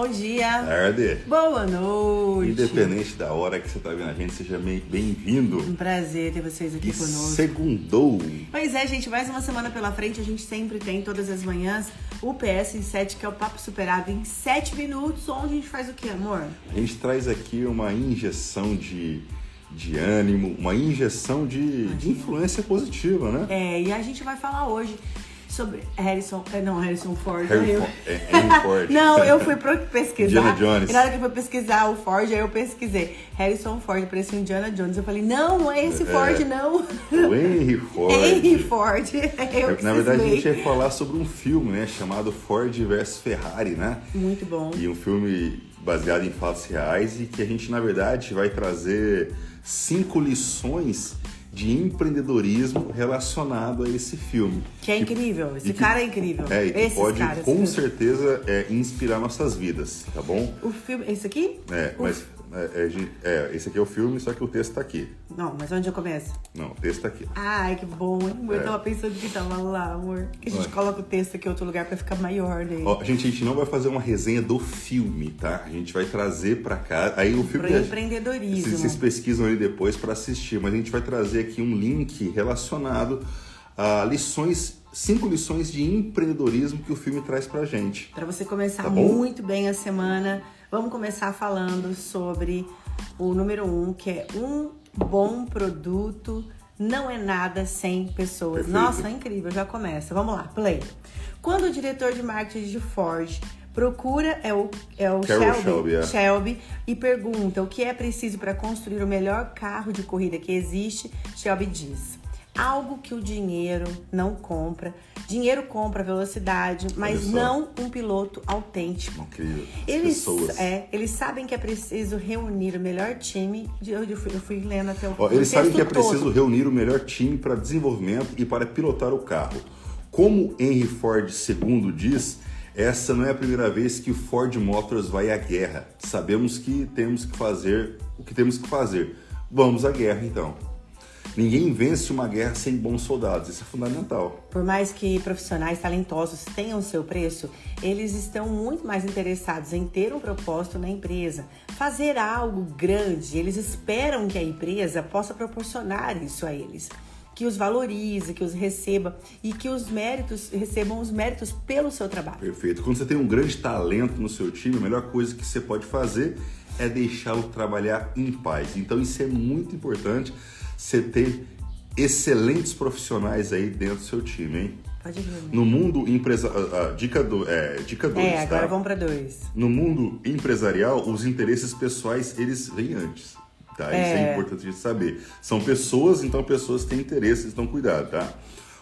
Bom dia. Tarde. Boa noite. Independente da hora que você está vendo a gente, seja bem- bem-vindo. Um prazer ter vocês aqui E conosco. segundou. Pois é, gente, mais uma semana pela frente. A gente sempre tem, todas as manhãs, o PS em 7, que é o Papo Superado em 7 minutos, onde a gente faz o quê, amor? A gente traz aqui uma injeção de, de ânimo, uma injeção de, de influência positiva, né? É, e a gente vai falar hoje sobre Harrison. é, Não, Harrison Ford. Harry eu- é, Ford. Não, eu fui pro- pesquisar. Indiana Jones. E na hora que eu fui pesquisar o Ford, aí eu pesquisei. Harrison Ford, parecia Indiana Jones. Eu falei, não, não é esse É. Ford, não. O Henry Ford. Henry Ford. Eu Na verdade, a gente ia falar sobre um filme, né? Chamado Ford vs Ferrari, né? Muito bom. E um filme baseado em fatos reais e que a gente, na verdade, vai trazer cinco lições de empreendedorismo relacionado a esse filme. Que é incrível. Esse que- cara é incrível. É, e Esses pode caras. com certeza é, inspirar nossas vidas, tá bom? O filme. Esse aqui? É, O- mas é, é, é, esse aqui é o filme, só que o texto tá aqui. Não, mas onde eu começo? Não, o texto tá aqui. Ai, que bom, hein? Eu É. tava pensando que tava lá, amor. Que a gente coloca o texto aqui em outro lugar pra ficar maior daí. Ó, gente, a gente não vai fazer uma resenha do filme, tá? A gente vai trazer pra cá. Aí o filme. Pro empreendedorismo. Vocês, vocês pesquisam ali depois pra assistir, mas a gente vai trazer aqui um link relacionado a lições, cinco lições de empreendedorismo que o filme traz pra gente. Pra você começar Tá muito bem a semana, vamos começar falando sobre o número um, que é um bom produto não é nada sem pessoas. Perfeito. Nossa, é incrível, já começa. Vamos lá, play. Quando o diretor de marketing de Ford procura é o, é o Shelby, Shelby, é. Shelby e pergunta o que é preciso para construir o melhor carro de corrida que existe, Shelby diz: algo que o dinheiro não compra. Dinheiro compra velocidade, mas não um piloto autêntico. Incrível. Eles, pessoas. é, eles sabem que é preciso reunir o melhor time. de- Eu fui, eu fui lendo até o Ó, eles sabem que é todo. preciso reunir o melhor time para desenvolvimento e para pilotar o carro. Como Henry Ford II diz, essa não é a primeira vez que o Ford Motors vai à guerra. Sabemos que temos que fazer o que temos que fazer. Vamos à guerra então. Ninguém vence uma guerra sem bons soldados, isso é fundamental. Por mais que profissionais talentosos tenham seu preço, eles estão muito mais interessados em ter um propósito na empresa, fazer algo grande. Eles esperam que a empresa possa proporcionar isso a eles, que os valorize, que os receba e que os méritos recebam os méritos pelo seu trabalho. Perfeito. Quando você tem um grande talento no seu time, a melhor coisa que você pode fazer é deixá-lo trabalhar em paz. Então isso é muito importante, você ter excelentes profissionais aí dentro do seu time, hein? Pode vir. No mundo empresarial, dica do, é, dica 2, É, agora tá? vamos para dois. No mundo empresarial, os interesses pessoais, eles vêm antes. Tá? Isso é É. importante de saber. São pessoas, então pessoas têm interesses, então cuidado, tá?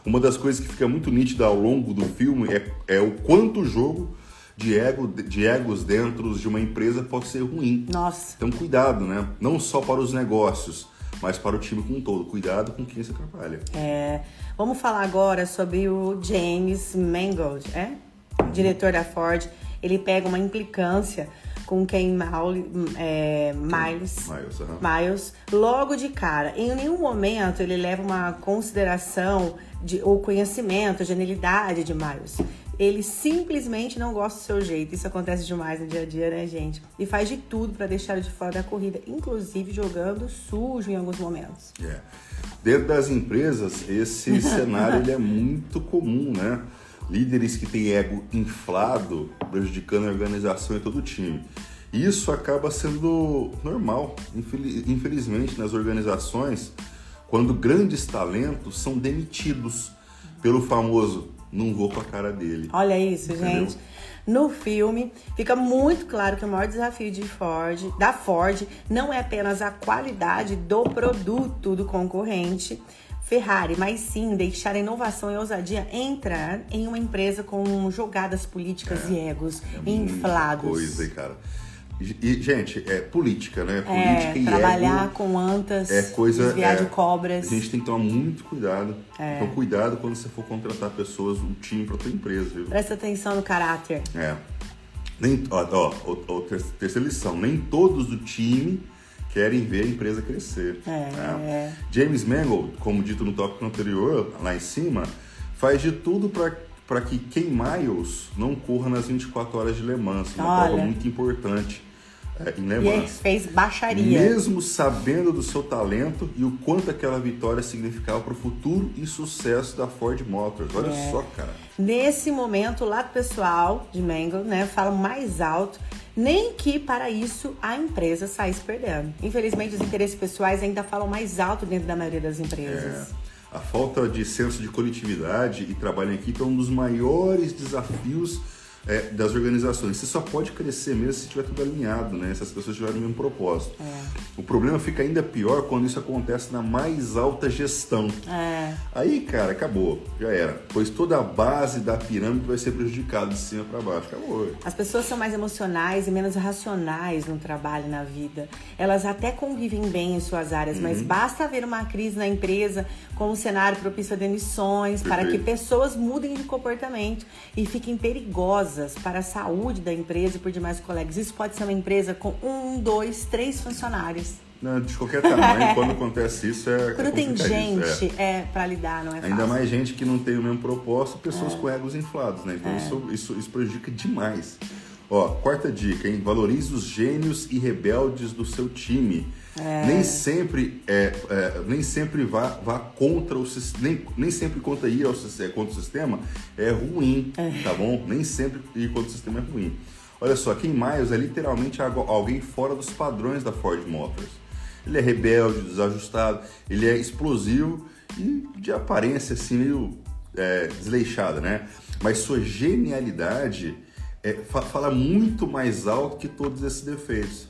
Uma das coisas que fica muito nítida ao longo do filme é, é o quanto o jogo de, ego, de egos dentro de uma empresa pode ser ruim. Nossa. Então cuidado, né? Não só para os negócios, mas para o time como um todo. Cuidado com quem se atrapalha. É, vamos falar agora sobre o James Mangold, é? O diretor da Ford. Ele pega uma implicância com quem Maul- é, Miles, Miles, aham. Miles, logo de cara. Em nenhum momento ele leva uma consideração de, ou conhecimento, genialidade de Miles. Ele simplesmente não gosta do seu jeito. Isso acontece demais no dia a dia, né, gente? E faz de tudo para deixar de fora da corrida, inclusive jogando sujo em alguns momentos. É. Dentro das empresas, esse cenário ele é muito comum, né? Líderes que têm ego inflado, prejudicando a organização e todo o time. Isso acaba sendo normal, infeli- infelizmente, nas organizações, quando grandes talentos são demitidos pelo famoso não vou com a cara dele. Olha isso, Entendeu? gente. No filme, fica muito claro que o maior desafio de Ford, da Ford não é apenas a qualidade do produto do concorrente Ferrari, mas sim deixar a inovação e a ousadia entrar em uma empresa com jogadas políticas e egos É inflados. Coisa, cara. E, gente, é política, né? É, Política e trabalhar ego com antas, é coisa. desviar é, de cobras. A gente tem que tomar muito cuidado. É. Então, cuidado quando você for contratar pessoas, um time para tua empresa, viu? Presta atenção no caráter. É. Nem, ó, ó, ó, ó, ter- terceira lição. Nem todos do time querem ver a empresa crescer. É. né? James Mangold, como dito no tópico anterior, lá em cima, faz de tudo para para que quem Miles não corra nas 24 horas de Le Mans, uma Olha. prova muito importante é, E ele Mans. fez baixaria. Mesmo sabendo do seu talento e o quanto aquela vitória significava para o futuro e sucesso da Ford Motors. Olha É. só, cara. Nesse momento, o lado pessoal de Mangle, né, fala mais alto, nem que para isso a empresa saísse perdendo. Infelizmente, os interesses pessoais ainda falam mais alto dentro da maioria das empresas. É, a falta de senso de coletividade e trabalho em equipe é um dos maiores desafios é, das organizações. Você só pode crescer mesmo se tiver tudo alinhado, né? Se as pessoas tiverem o mesmo propósito. É. O problema fica ainda pior quando isso acontece na mais alta gestão. É. Aí, cara, acabou, já era. Pois toda a base da pirâmide vai ser prejudicada de cima para baixo. Acabou. As pessoas são mais emocionais e menos racionais no trabalho e na vida. Elas até convivem bem em suas áreas, mas basta haver uma crise na empresa com um cenário propício a demissões para que Perfeito. pessoas mudem de comportamento e fiquem perigosas para a saúde da empresa e por demais colegas. Isso pode ser uma empresa com um, dois, três funcionários. Não, de qualquer tamanho, quando acontece isso é. Quando é tem complicadíssimo, é. gente é, para lidar, não é fácil. Ainda mais gente que não tem o mesmo propósito, pessoas É. com egos inflados, né? Então isso, isso, isso prejudica demais. Ó, quarta dica, hein? Valorize os gênios e rebeldes do seu time. É. Nem sempre é, é, nem sempre vá, vá contra o nem, nem sempre contra ir ao é, contra o sistema é ruim, tá bom? Nem sempre ir contra o sistema é ruim. Olha só, Kim Miles é literalmente alguém fora dos padrões da Ford Motors. Ele é rebelde, desajustado, ele é explosivo e de aparência assim meio é, desleixada, né? Mas sua genialidade é, fa- fala muito mais alto que todos esses defeitos.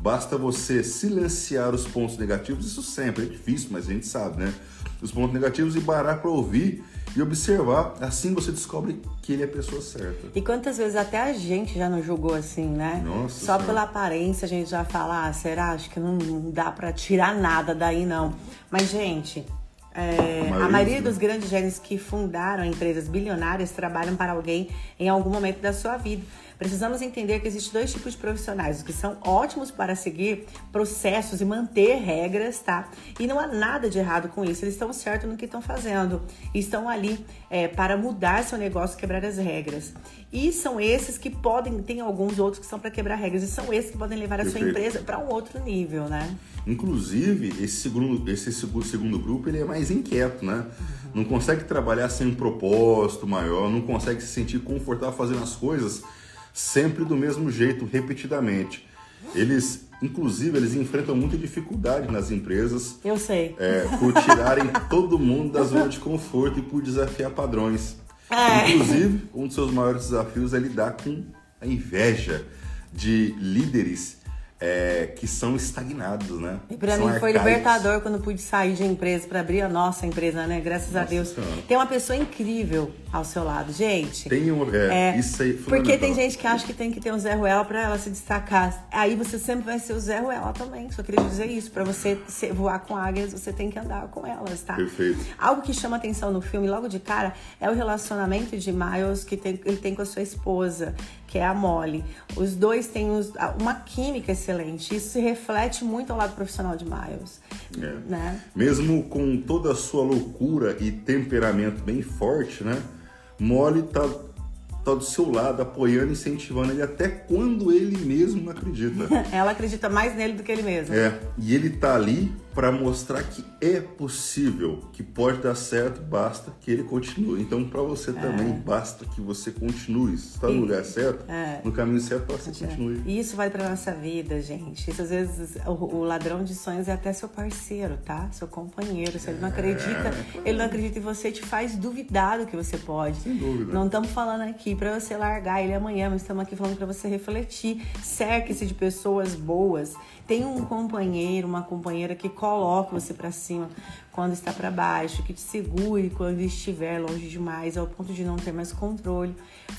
Basta você silenciar os pontos negativos, isso sempre é difícil, mas a gente sabe, né? Os pontos negativos e parar para ouvir e observar. Assim você descobre que ele é a pessoa certa. E quantas vezes até a gente já não julgou assim, né? Nossa Só Senhora. pela aparência a gente já fala, ah, será? Acho que não, não dá pra tirar nada daí, não. Mas, gente, é, A maioria dos grandes gênios que fundaram empresas bilionárias trabalham para alguém em algum momento da sua vida. Precisamos entender que existem dois tipos de profissionais, os que são ótimos para seguir processos e manter regras, tá? E não há nada de errado com isso, eles estão certos no que estão fazendo. Estão ali é, para mudar seu negócio, quebrar as regras. E são esses que podem, tem alguns outros que são para quebrar regras, e são esses que podem levar a sua Perfeito. empresa para um outro nível, né? Inclusive, esse segundo, esse segu- segundo grupo ele é mais inquieto, né? Não consegue trabalhar sem um propósito maior, não consegue se sentir confortável fazendo as coisas sempre do mesmo jeito, repetidamente. Eles, inclusive, eles enfrentam muita dificuldade nas empresas Eu sei. é, por tirarem todo mundo da zona de conforto e por desafiar padrões. É. Inclusive, um dos seus maiores desafios é lidar com a inveja de líderes é, que são estagnados, né? E pra São mim foi arcaicos. libertador quando pude sair de empresa para abrir a nossa empresa, né? Graças a Nossa Deus. Senhora. Tem uma pessoa incrível ao seu lado, gente. Tem um, é, É, isso aí é Porque tem gente que acha que tem que ter um Zé Ruela pra ela se destacar. Aí você sempre vai ser o Zé Ruela também. Só queria dizer isso. Pra você voar com águias, você tem que andar com elas, tá? Perfeito. Algo que chama atenção no filme, logo de cara, é o relacionamento de Miles que tem- ele tem com a sua esposa, que é a Molly. Os dois têm uma química excelente. Isso se reflete muito ao lado profissional de Miles. É. Né? Mesmo com toda a sua loucura e temperamento bem forte, né? Molly tá, tá do seu lado, apoiando, incentivando ele até quando ele mesmo não acredita. Ela acredita mais nele do que ele mesmo. É, e ele tá ali para mostrar que é possível, que pode dar certo, basta que ele continue. Então, para você também, basta que você continue. Se está no É. Lugar certo, É. no caminho certo, para você continue. E isso vale pra nossa vida, gente. Isso às vezes o, o ladrão de sonhos é até seu parceiro, tá? Seu companheiro. Se ele não acredita, ele não acredita em você, te faz duvidar do que você pode. Sem dúvida. Não estamos falando aqui pra você largar ele amanhã, mas estamos aqui falando pra você refletir. Cerque-se de pessoas boas. Tem um companheiro, uma companheira que coloca você pra cima quando está pra baixo, que te segure quando estiver longe demais, ao ponto de não ter mais controle.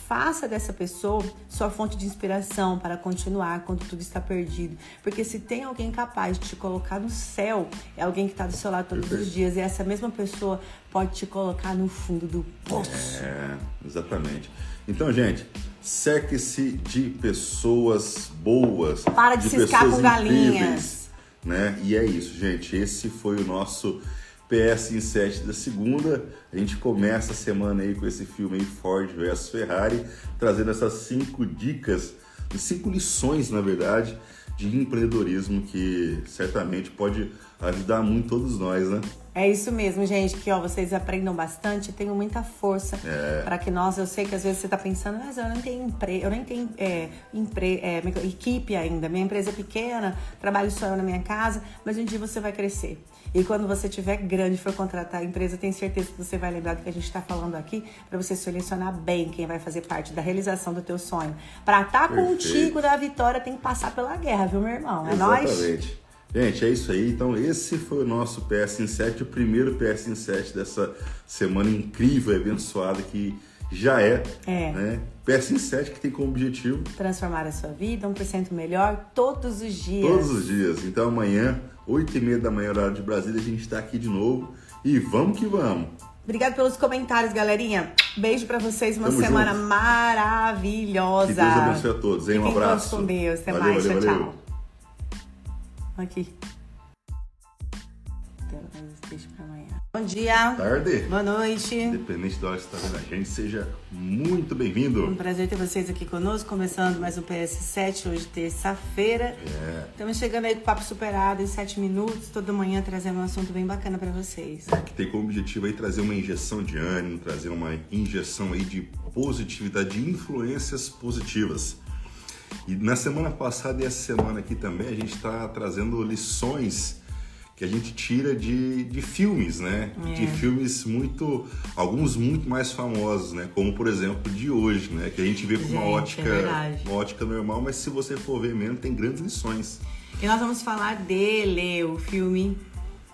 Faça dessa pessoa sua fonte de inspiração para continuar quando tudo está perdido. Porque se tem alguém capaz de te colocar no céu, é alguém que está do seu lado todos Perfeito. os dias. E essa mesma pessoa pode te colocar no fundo do poço. É, exatamente. Então, gente, cerque-se de pessoas boas. Para de ciscar pessoas com galinhas. incríveis, Né? E é isso, gente. Esse foi o nosso PS em 7 da segunda. A gente começa a semana aí com esse filme aí, Ford vs Ferrari, trazendo essas cinco dicas, cinco lições, na verdade, de empreendedorismo que certamente pode ajudar muito todos nós, né? É isso mesmo, gente, que ó, vocês aprendam bastante, tenham muita força É. para que nós, eu sei que às vezes você tá pensando, mas eu não tenho emprego, eu nem tenho é, empre, é, equipe ainda, minha empresa é pequena, trabalho só eu na minha casa, mas um dia você vai crescer. E quando você tiver grande for contratar a empresa, tenho certeza que você vai lembrar do que a gente está falando aqui, para você selecionar bem quem vai fazer parte da realização do teu sonho. Para estar Perfeito. contigo da vitória, tem que passar pela guerra, viu, meu irmão? É nóis? Gente, é isso aí. Então, esse foi o nosso PS em 7, o primeiro PS em 7 dessa semana incrível e abençoada que já é. É. Né? PS em 7 que tem como objetivo Transformar a sua vida 1% melhor todos os dias. todos os dias. Então, amanhã, 8 e meia da manhã, horário de Brasília, a gente está aqui de novo. E vamos que vamos. Obrigado pelos comentários, galerinha. Beijo pra vocês, uma Tamo semana junto. maravilhosa. Que Deus abençoe a todos, hein? Um abraço. todos com Deus. Até Valeu, mais. valeu, tchau, valeu. tchau. Aqui. Pra amanhã. Bom dia. Tarde. Boa noite. Independente da hora que você está vendo a gente, seja muito Um bem-vindo. prazer ter vocês aqui conosco, começando mais um PS7, hoje terça-feira. É. Estamos chegando aí com o papo superado em 7 minutos, toda manhã trazendo um assunto bem bacana pra vocês. que tem como objetivo aí trazer uma injeção de ânimo, trazer uma injeção aí de positividade, de influências positivas. E na semana passada e essa semana aqui também a gente está trazendo lições que a gente tira de, de filmes, né? É. De filmes muito, alguns muito mais famosos, né? Como por exemplo de hoje, né? Que a gente vê com uma Gente, é ótica, verdade. uma ótica normal, mas se você for ver mesmo tem grandes lições. E nós vamos falar dele, o filme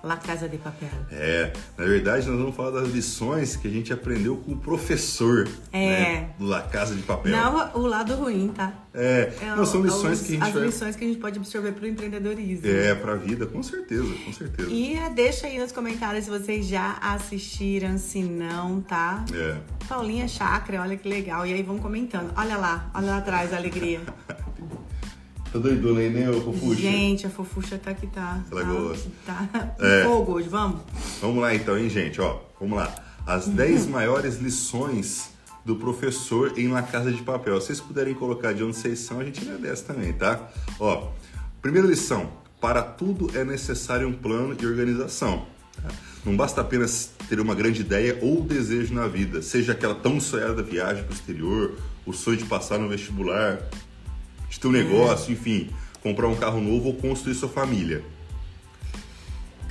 La Casa de Papel. É, na verdade nós vamos falar das lições que a gente aprendeu com o professor, É. né, do La Casa de Papel. Não o lado ruim, tá? É, É não, são o- lições os- que a gente As vai... lições que a gente pode absorver pro empreendedorismo. É, pra vida, com certeza, com certeza. E é, deixa aí nos comentários se vocês já assistiram, se não, tá? É, Paulinha Chakra, olha que legal. E aí vão comentando. Olha lá, olha lá atrás a alegria. tá doidona aí, né, ô Fofuxa? Gente, a fofucha tá aqui, tá. Ela tá, gosta. Tá É. fogo hoje, vamos? Vamos lá então, hein, gente, ó, vamos lá. As 10 maiores lições do professor em La Casa de Papel. Se vocês puderem colocar de onde vocês são, a gente agradece também, tá? Ó, primeira lição, para tudo é necessário um plano e organização. tá? Não basta apenas ter uma grande ideia ou desejo na vida, seja aquela tão sonhada viagem para o exterior, o sonho de passar no vestibular, de ter um negócio, enfim, comprar um carro novo ou construir sua família.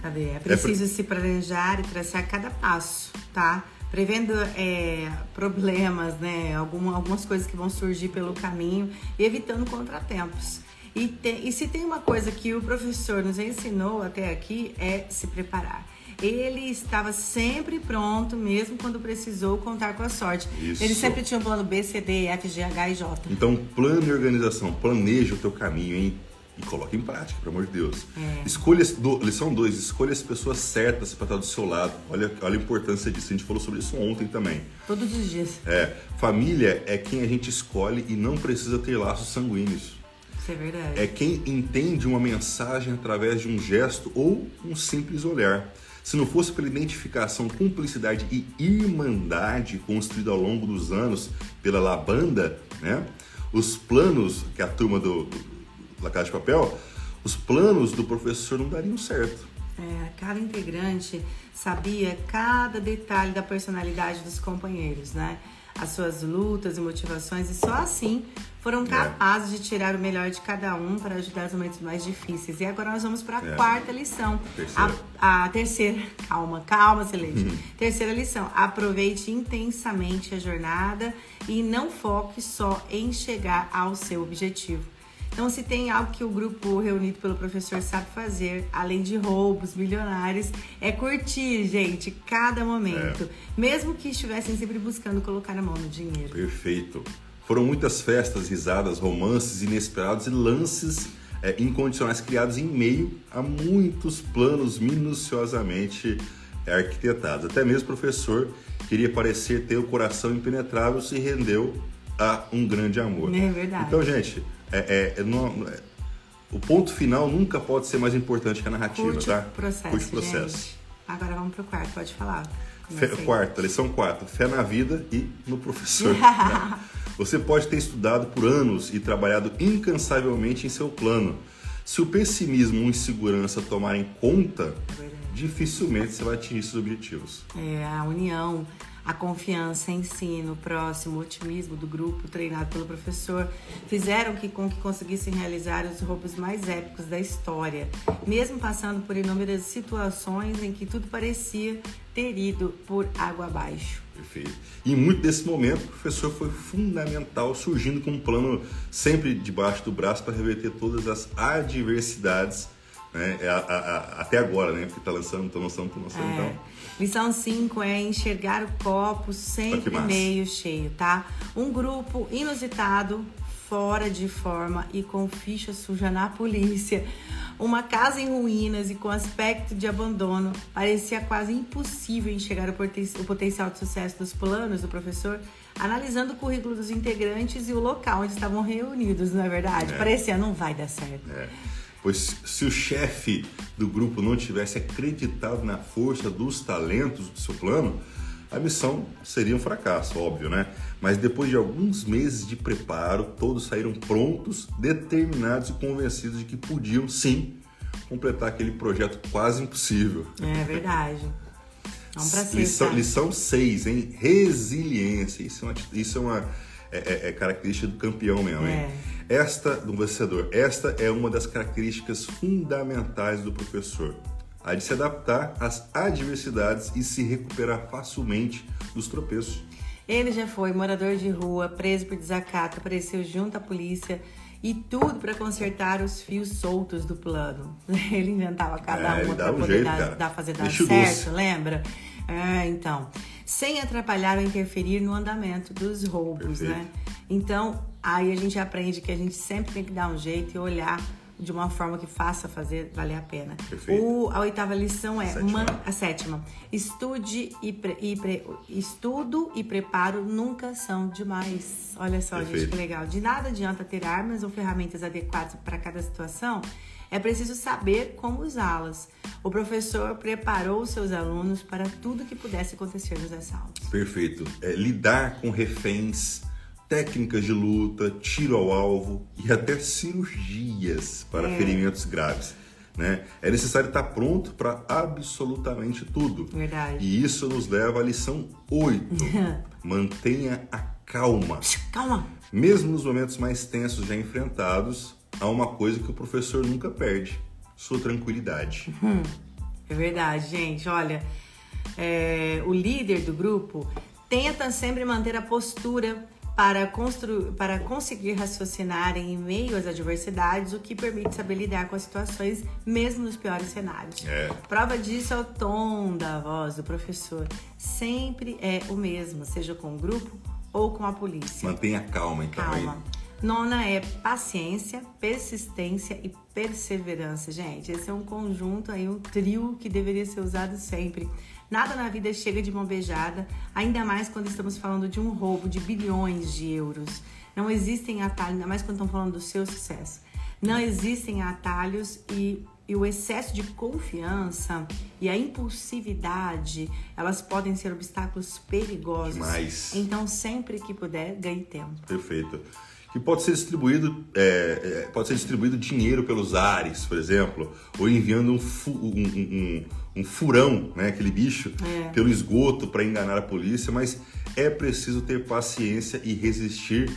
Cadê? É preciso se planejar e traçar cada passo, tá? Prevendo é, problemas, né? Alguma, algumas coisas que vão surgir pelo caminho e evitando contratempos. E, te- e se tem uma coisa que o professor nos ensinou até aqui é se preparar. Ele estava sempre pronto, mesmo quando precisou contar com a sorte. Isso. Ele sempre tinha um plano B, C, D, F, G, H e J. Então, plano e organização, planeja o teu caminho, hein? E coloca em prática, pelo amor de Deus. É. Escolha, do- lição 2, escolha as pessoas certas para estar do seu lado. Olha, olha a importância disso, a gente falou sobre isso ontem também. Todos os dias. É, família é quem a gente escolhe e não precisa ter laços sanguíneos. Isso é verdade. É quem entende uma mensagem através de um gesto ou um simples olhar. Se não fosse pela identificação, cumplicidade e irmandade construída ao longo dos anos pela Labanda, né? Os planos que a turma do, do Casa de Papel, os planos do professor não dariam certo. É, cada integrante sabia cada detalhe da personalidade dos companheiros, né? As suas lutas e motivações, e só assim foram É. capazes de tirar o melhor de cada um para ajudar nos momentos mais difíceis. E agora nós vamos para a É. quarta lição. Terceira. A, a terceira, calma, calma, Celeste. Uhum. Terceira lição: aproveite intensamente a jornada e não foque só em chegar ao seu objetivo. Então, se tem algo que o grupo reunido pelo professor sabe fazer, além de roubos milionários, é curtir, gente, cada momento. É. Mesmo que estivessem sempre buscando colocar a mão no dinheiro. Perfeito. Foram muitas festas, risadas, romances inesperados e lances é, incondicionais criados em meio a muitos planos minuciosamente arquitetados. Até mesmo o professor queria parecer ter o coração impenetrável se rendeu a um grande amor. É verdade. Então, gente, é- é- é não- é- o ponto final nunca pode ser mais importante que a narrativa, Curte tá? o processo, Curte o processo. gente. Agora vamos pro quarto, pode falar. Fé, quarta, lição 4. Fé na vida e no professor. né? Você pode ter estudado por anos e trabalhado incansavelmente em seu plano. Se o pessimismo ou insegurança tomarem conta, É dificilmente você vai atingir seus objetivos. É, a união, a confiança em si, no próximo, o otimismo do grupo treinado pelo professor fizeram que, com que conseguissem realizar os roubos mais épicos da história, mesmo passando por inúmeras situações em que tudo parecia ter ido por água abaixo. Perfeito. E muito desse momento, o professor foi fundamental, surgindo com um plano sempre debaixo do braço para reverter todas as adversidades, né? É, a- a- até agora, né? Porque tá lançando, tá lançando, tá lançando, É. então. Lição 5 é enxergar o copo sempre meio cheio, tá? Um grupo inusitado, fora de forma e com ficha suja na polícia. Uma casa em ruínas e com aspecto de abandono. Parecia quase impossível enxergar o, poten- o potencial de sucesso dos planos do professor, analisando o currículo dos integrantes e o local onde estavam reunidos, não é verdade? É. Parecia, não vai dar certo. É. Pois se o chefe do grupo não tivesse acreditado na força dos talentos do seu plano, a missão seria um fracasso, óbvio, né? Mas depois de alguns meses de preparo, todos saíram prontos, determinados e convencidos de que podiam sim completar aquele projeto quase impossível. É verdade. Vamos pra Lição, sexta. lição 6, hein? Resiliência. Isso é uma, isso é uma é, é- é característica do campeão mesmo, hein? É. Esta, do vencedor, esta é uma das características fundamentais do professor. A de se adaptar às adversidades e se recuperar facilmente dos tropeços. Ele já foi morador de rua, preso por desacato, apareceu junto à polícia e tudo para consertar os fios soltos do plano. Ele inventava cada É, uma para um poder jeito, dar, fazer dar Bicho certo, lembra? É, então, sem atrapalhar ou interferir no andamento dos roubos, Perfeito. né? Então, aí a gente aprende que a gente sempre tem que dar um jeito e olhar de uma forma que faça fazer valer a pena. Perfeito. O, a oitava lição é Sétima. man- a sétima. Estude e, pre- e pre- estudo e preparo nunca são demais. Olha só, gente, Perfeito. que legal. De nada adianta ter armas ou ferramentas adequadas para cada situação. É preciso saber como usá-las. O professor preparou seus alunos para tudo que pudesse acontecer nos assaltos. Perfeito. É, lidar com reféns, técnicas de luta, tiro ao alvo e até cirurgias para É. ferimentos graves. Né? É necessário estar pronto para absolutamente tudo. Verdade. E isso nos leva à lição 8. Mantenha a calma. Calma. Mesmo nos momentos mais tensos já enfrentados, há uma coisa que o professor nunca perde: sua tranquilidade. É verdade, gente. Olha, é, o líder do grupo tenta sempre manter a postura para, constru... para conseguir raciocinar em meio às adversidades, o que permite saber lidar com as situações, mesmo nos piores cenários. É. Prova disso é o tom da voz do professor. Sempre é o mesmo, seja com o grupo ou com a polícia. Mantenha calma, então. Calma. Nona é paciência, persistência e perseverança, gente. Esse é um conjunto aí, um trio que deveria ser usado sempre. Nada na vida chega de mão beijada, ainda mais quando estamos falando de um roubo de bilhões de euros. Não existem atalhos, ainda mais quando estamos falando do seu sucesso. Não existem atalhos e, e o excesso de confiança e a impulsividade, elas podem ser obstáculos perigosos. Demais. Então, sempre que puder, ganhe tempo. Perfeito. Que pode ser distribuído, é, é, pode ser distribuído dinheiro pelos ares, por exemplo, ou enviando um, um- um- um- furão, né, aquele bicho, É. pelo esgoto para enganar a polícia, mas é preciso ter paciência e resistir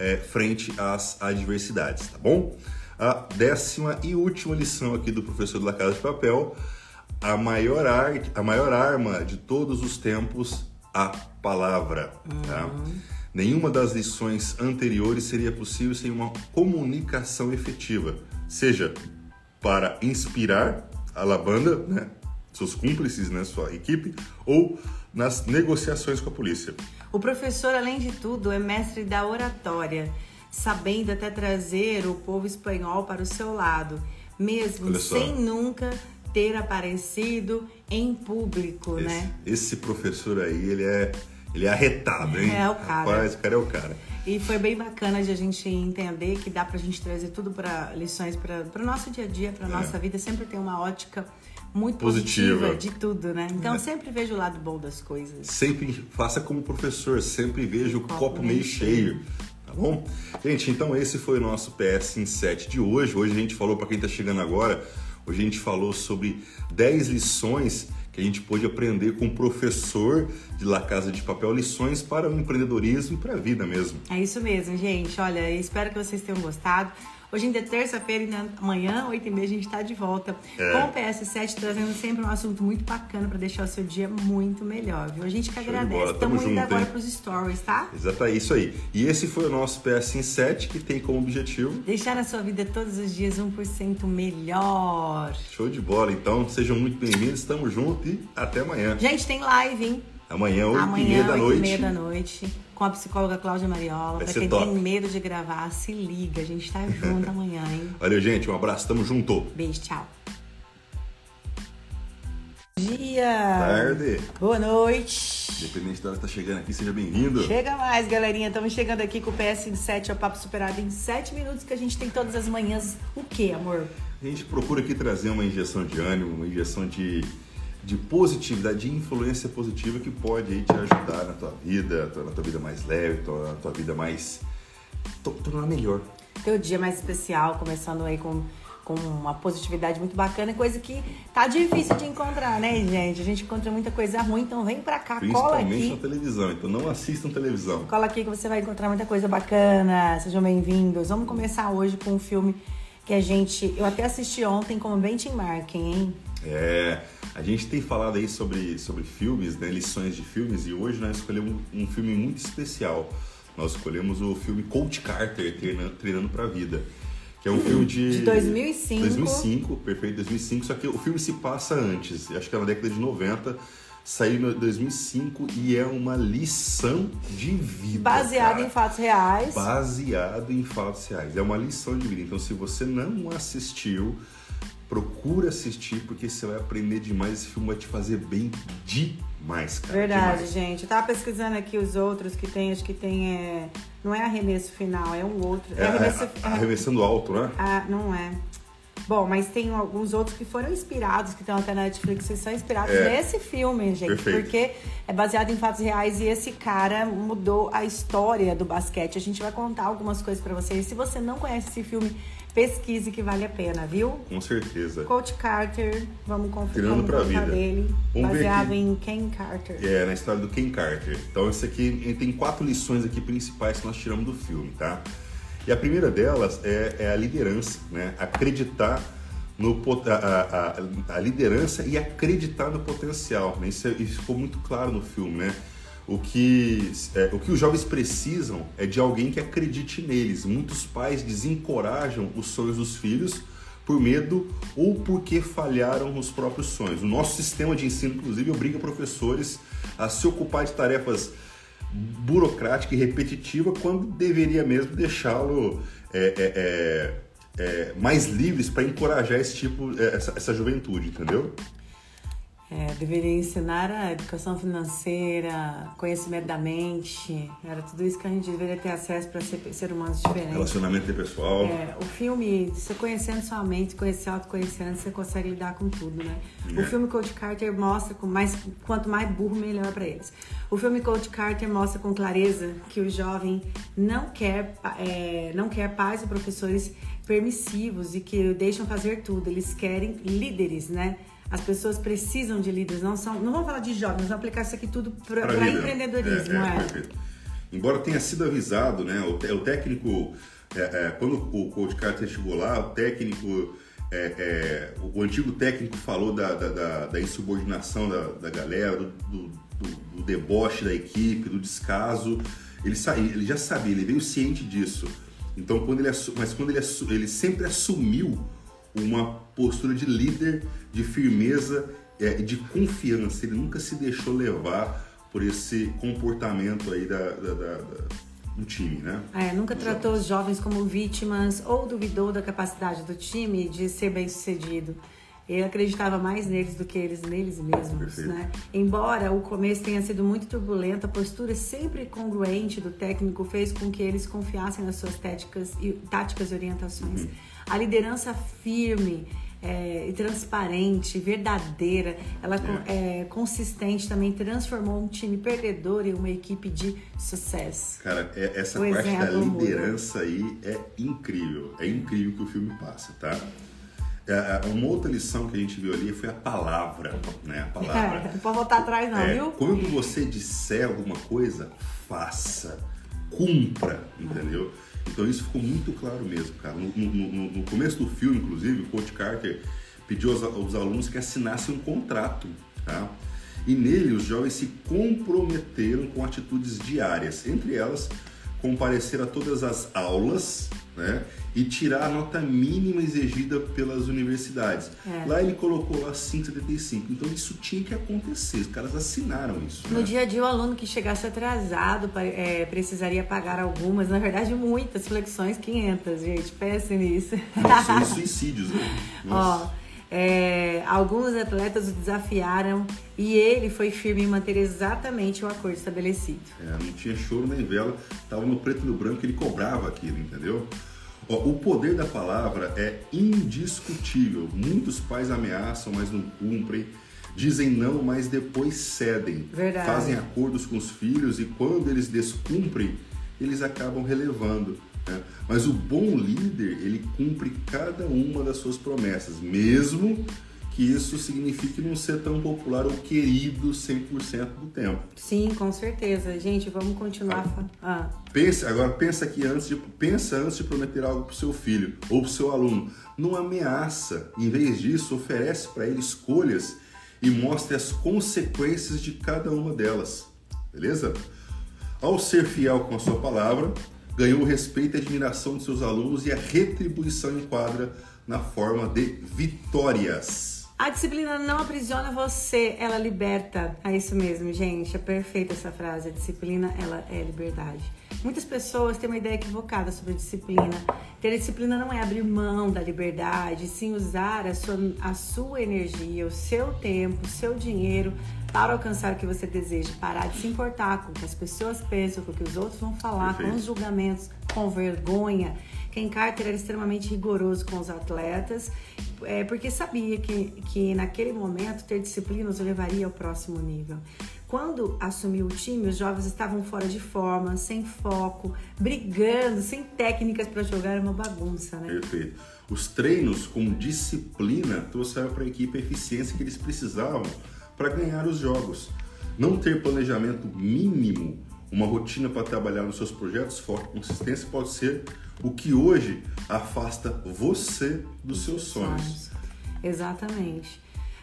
é, frente às adversidades, tá bom? A décima e última lição aqui do professor da Casa de Papel, a maior arte, a maior arma de todos os tempos, a palavra. Tá? Nenhuma das lições anteriores seria possível sem uma comunicação efetiva, seja para inspirar a banda, né, seus cúmplices, né, sua equipe, ou nas negociações com a polícia. O professor, além de tudo, é mestre da oratória, sabendo até trazer o povo espanhol para o seu lado, mesmo sem nunca ter aparecido em público, Esse, né? esse professor aí, ele é, ele é arretado, hein? É o cara. Rapaz, o cara é o cara. E foi bem bacana de a gente entender que dá pra gente trazer tudo para lições para o nosso dia a dia, para É. nossa vida, sempre tem uma ótica muito positiva, positiva de tudo, né? Então é. sempre veja o lado bom das coisas. Sempre faça como professor, sempre veja o, o copo, copo, meio cheio. cheio. Tá bom? Gente, então esse foi o nosso PS em 7 de hoje. Hoje a gente falou, para quem está chegando agora, hoje a gente falou sobre 10 lições que a gente pôde aprender com o professor de La Casa de Papel, lições para o empreendedorismo e para a vida mesmo. É isso mesmo, gente. Olha, espero que vocês tenham gostado. Hoje ainda é terça-feira e amanhã, 8h30, a gente está de volta é. com o PS7, trazendo sempre um assunto muito bacana para deixar o seu dia muito melhor, viu? A gente que agradece. Estamos indo agora para os stories, tá? Exato, é isso aí. E esse foi o nosso PS7, que tem como objetivo... Deixar a sua vida todos os dias 1% melhor. Show de bola, então. Sejam muito bem-vindos, estamos juntos e até amanhã. Gente, tem live, hein? Amanhã, 8h30 da noite. 8h30 da noite com a psicóloga Cláudia Mariola. Vai pra quem top. tem medo de gravar, se liga. A gente tá junto amanhã, hein? Valeu, gente. Um abraço. Tamo junto. Beijo, tchau. Dia. Tarde. Boa noite. Independente da hora que tá chegando aqui, seja bem-vindo. Chega mais, galerinha. Estamos chegando aqui com o PS7, é o Papo Superado em 7 minutos que a gente tem todas as manhãs. O que, amor? A gente procura aqui trazer uma injeção de ânimo, uma injeção de de positividade, de influência positiva que pode aí te ajudar na tua vida, na tua vida mais leve, na tua vida mais. tornar melhor. Teu dia mais especial, começando aí com, com uma positividade muito bacana, coisa que tá difícil de encontrar, né, gente? A gente encontra muita coisa ruim, então vem pra cá, cola aqui. Principalmente na televisão, então não assistam televisão. Cola aqui que você vai encontrar muita coisa bacana. Sejam bem-vindos. Vamos começar hoje com um filme que a gente. Eu até assisti ontem como benchmarking, hein? É. A gente tem falado aí sobre, sobre filmes, né, lições de filmes, e hoje nós escolhemos um, filme muito especial. Nós escolhemos o filme Coach Carter, Treinando, Treinando para a Vida. Que é um filme de... De 2005. 2005, perfeito, 2005. Só que o filme se passa antes, acho que é na década de 90. Saiu em 2005 e é uma lição de vida. Baseado cara. em fatos reais. Baseado em fatos reais. É uma lição de vida. Então, se você não assistiu, procura assistir porque você vai aprender demais. Esse filme vai te fazer bem demais, cara. Verdade, demais. gente. Eu tava pesquisando aqui os outros que tem, acho que tem. É... Não é arremesso final, é um outro. É, é arremesso... é, arremessando alto, né? Ah, não é. Bom, mas tem alguns outros que foram inspirados, que estão até na Netflix, que são inspirados é. nesse filme, gente. Perfeito. Porque é baseado em fatos reais e esse cara mudou a história do basquete. A gente vai contar algumas coisas para vocês. Se você não conhece esse filme, pesquise que vale a pena, viu? Com certeza. Coach Carter, vamos conferir Tirando pra vida. dele, vamos baseado em Ken Carter. É, na história do Ken Carter. Então, isso aqui tem quatro lições aqui principais que nós tiramos do filme, tá? E a primeira delas é, é a liderança, né? Acreditar no a, a, a, liderança e acreditar no potencial. Né? Isso, é, isso ficou muito claro no filme, né? O que, é, o que os jovens precisam é de alguém que acredite neles. Muitos pais desencorajam os sonhos dos filhos por medo ou porque falharam nos próprios sonhos. O nosso sistema de ensino, inclusive, obriga professores a se ocupar de tarefas burocráticas e repetitivas quando deveria mesmo deixá-lo é, é, é, é mais livres para encorajar esse tipo, é, essa, essa juventude, entendeu? É, deveria ensinar a educação financeira, conhecimento da mente. Era tudo isso que a gente deveria ter acesso para ser, ser humanos diferentes. Relacionamento pessoal. É, o filme, você conhecendo sua mente, conhecer autoconhecendo, você consegue lidar com tudo, né? É. O filme Coach Carter mostra com mais, quanto mais burro, melhor para eles. O filme Coach Carter mostra com clareza que o jovem não quer, é, não quer pais ou professores permissivos e que deixam fazer tudo. Eles querem líderes, né? As pessoas precisam de líderes, não são. Não vamos falar de jovens, vamos aplicar isso aqui tudo para empreendedorismo, é, é, é? Embora tenha sido avisado, né? O, o técnico, é, é, quando o coach Carter chegou lá, o técnico, é, o antigo técnico falou da, da, da, da insubordinação da, da galera, do, do, do, deboche da equipe, do descaso. Ele, ele já sabia, ele veio ciente disso. Então, quando ele, mas quando ele, ele sempre assumiu uma postura de líder, de firmeza, é, de confiança. Ele nunca se deixou levar por esse comportamento aí da, da, da, da do time, né? É, nunca Os tratou jovens. os jovens como vítimas ou duvidou da capacidade do time de ser bem sucedido. Ele acreditava mais neles do que eles neles mesmos, Perfeito. né? Embora o começo tenha sido muito turbulento, a postura sempre congruente do técnico fez com que eles confiassem nas suas táticas e, táticas e orientações. Uhum. A liderança firme é, transparente, verdadeira, ela é. é. consistente também transformou um time perdedor em uma equipe de sucesso. Cara, é, essa o parte da liderança aí é incrível. É incrível que o filme passa, tá? É, uma outra lição que a gente viu ali foi a palavra, né? A palavra. É, não pode voltar atrás não, viu? Quando você disser alguma coisa, faça, cumpra, entendeu? Então isso ficou muito claro mesmo, cara. No, no, no começo do filme, inclusive, o Coach Carter pediu aos, aos alunos que assinassem um contrato, tá? E nele os jovens se comprometeram com atitudes diárias, entre elas comparecer a todas as aulas, né? E tirar a nota mínima exigida pelas universidades. É. Lá ele colocou lá 5,75. Então isso tinha que acontecer. Os caras assinaram isso. No né? dia a dia, o aluno que chegasse atrasado é, precisaria pagar algumas, na verdade, muitas flexões, 500, gente. Pense nisso. Nossa, suicídios, né? Nossa. Ó, é, alguns atletas o desafiaram e ele foi firme em manter exatamente o acordo estabelecido. É, não tinha choro nem vela, estava no preto e no branco, ele cobrava aquilo, entendeu? O poder da palavra é indiscutível. Muitos pais ameaçam, mas não cumprem. Dizem não, mas depois cedem. Verdade. Fazem acordos com os filhos e quando eles descumprem, eles acabam relevando. Né? Mas o bom líder, ele cumpre cada uma das suas promessas, mesmo que isso signifique não ser tão popular ou querido 100% do tempo. Sim, com certeza. Gente, vamos continuar. Ah. Pense, agora pensa aqui antes de pensa antes de prometer algo para o seu filho ou para o seu aluno. Não ameaça. Em vez disso, oferece para ele escolhas e mostre as consequências de cada uma delas. Beleza? Ao ser fiel com a sua palavra, ganhou o respeito e admiração de seus alunos e a retribuição enquadra na forma de vitórias. A disciplina não aprisiona você, ela liberta. É isso mesmo, gente. É perfeita essa frase. A disciplina, ela é liberdade. Muitas pessoas têm uma ideia equivocada sobre disciplina. Ter disciplina não é abrir mão da liberdade, sim usar a sua, a sua energia, o seu tempo, o seu dinheiro para alcançar o que você deseja. Parar de se importar com o que as pessoas pensam, com o que os outros vão falar, Perfeito. com os julgamentos, com vergonha. Ken Carter era extremamente rigoroso com os atletas, é, porque sabia que, que naquele momento ter disciplina os levaria ao próximo nível. Quando assumiu o time, os jovens estavam fora de forma, sem foco, brigando, sem técnicas para jogar uma bagunça, né? Perfeito. Os treinos com disciplina trouxeram para a equipe a eficiência que eles precisavam para ganhar os jogos. Não ter planejamento mínimo, uma rotina para trabalhar nos seus projetos, foco e consistência pode ser o que hoje afasta você dos seus sonhos. Exatamente.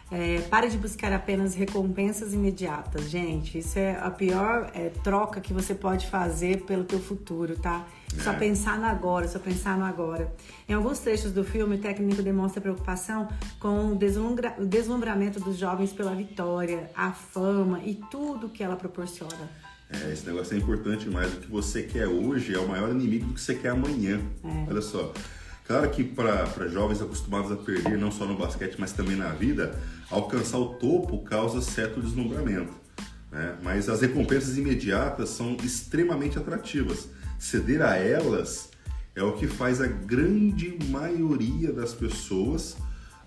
É, pare de buscar apenas recompensas imediatas, gente. Isso é a pior é, troca que você pode fazer pelo teu futuro, tá? É. Só pensar no agora, só pensar no agora. Em alguns trechos do filme, o técnico demonstra preocupação com o, deslumbra, o deslumbramento dos jovens pela vitória, a fama e tudo que ela proporciona. É, esse negócio é importante mais. O que você quer hoje é o maior inimigo do que você quer amanhã. É. Olha só. Claro que para jovens acostumados a perder, não só no basquete, mas também na vida, alcançar o topo causa certo deslumbramento. Né? Mas as recompensas imediatas são extremamente atrativas. Ceder a elas é o que faz a grande maioria das pessoas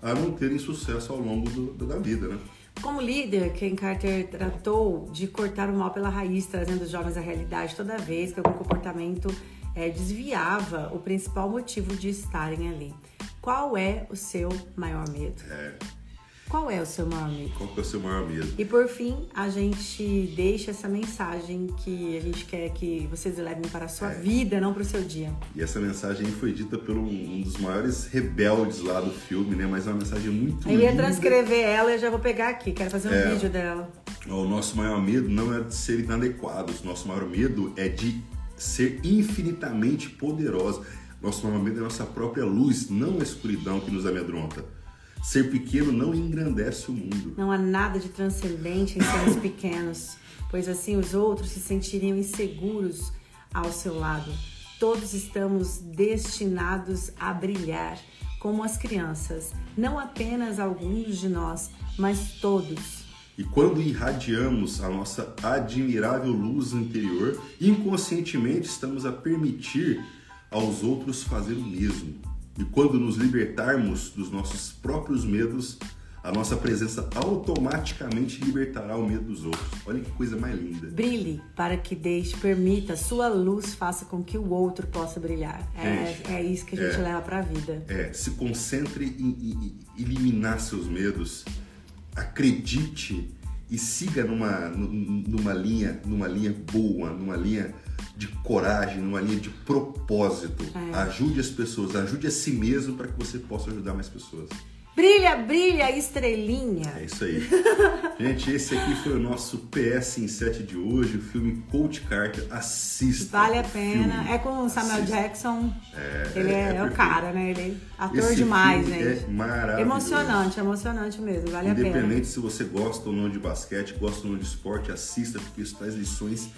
a não terem sucesso ao longo do, da vida. Né? Como líder, Ken Carter tratou de cortar o mal pela raiz, trazendo os jovens à realidade toda vez que algum comportamento é, desviava o principal motivo de estarem ali. Qual é o seu maior medo? É. Qual é o seu maior medo? Qual é o seu maior medo? E por fim, a gente deixa essa mensagem que a gente quer que vocês levem para a sua é. vida, não para o seu dia. E essa mensagem foi dita por um dos maiores rebeldes lá do filme, né? Mas é uma mensagem muito Eu ia transcrever ela e já vou pegar aqui, quero fazer um é. vídeo dela. O nosso maior medo não é de ser inadequados, nosso maior medo é de ser infinitamente poderosa. Nosso maior medo é a nossa própria luz, não a escuridão que nos amedronta. Ser pequeno não engrandece o mundo. Não há nada de transcendente em sermos pequenos, pois assim os outros se sentiriam inseguros ao seu lado. Todos estamos destinados a brilhar, como as crianças, não apenas alguns de nós, mas todos. E quando irradiamos a nossa admirável luz interior, inconscientemente estamos a permitir aos outros fazer o mesmo. E quando nos libertarmos dos nossos próprios medos, a nossa presença automaticamente libertará o medo dos outros. Olha que coisa mais linda. Brilhe para que deixe, permita, sua luz faça com que o outro possa brilhar. É, gente, é isso que a gente é, leva para a vida. É, se concentre em, em eliminar seus medos, acredite e siga numa, numa linha, numa linha boa, numa linha de coragem, numa linha de propósito. É. Ajude as pessoas, ajude a si mesmo para que você possa ajudar mais pessoas. Brilha, brilha, estrelinha. É isso aí. Gente, esse aqui foi o nosso PS em 7 de hoje, o filme Coach Carter. Assista. Vale a pena. Filme. É com o Samuel Assista. Jackson. É, ele é, é, é o cara, né? Ele é ator esse demais, gente. É maravilhoso. Emocionante, emocionante mesmo. Vale a pena. Independente se você gosta ou não de basquete, gosta ou não de esporte, assista, porque isso traz lições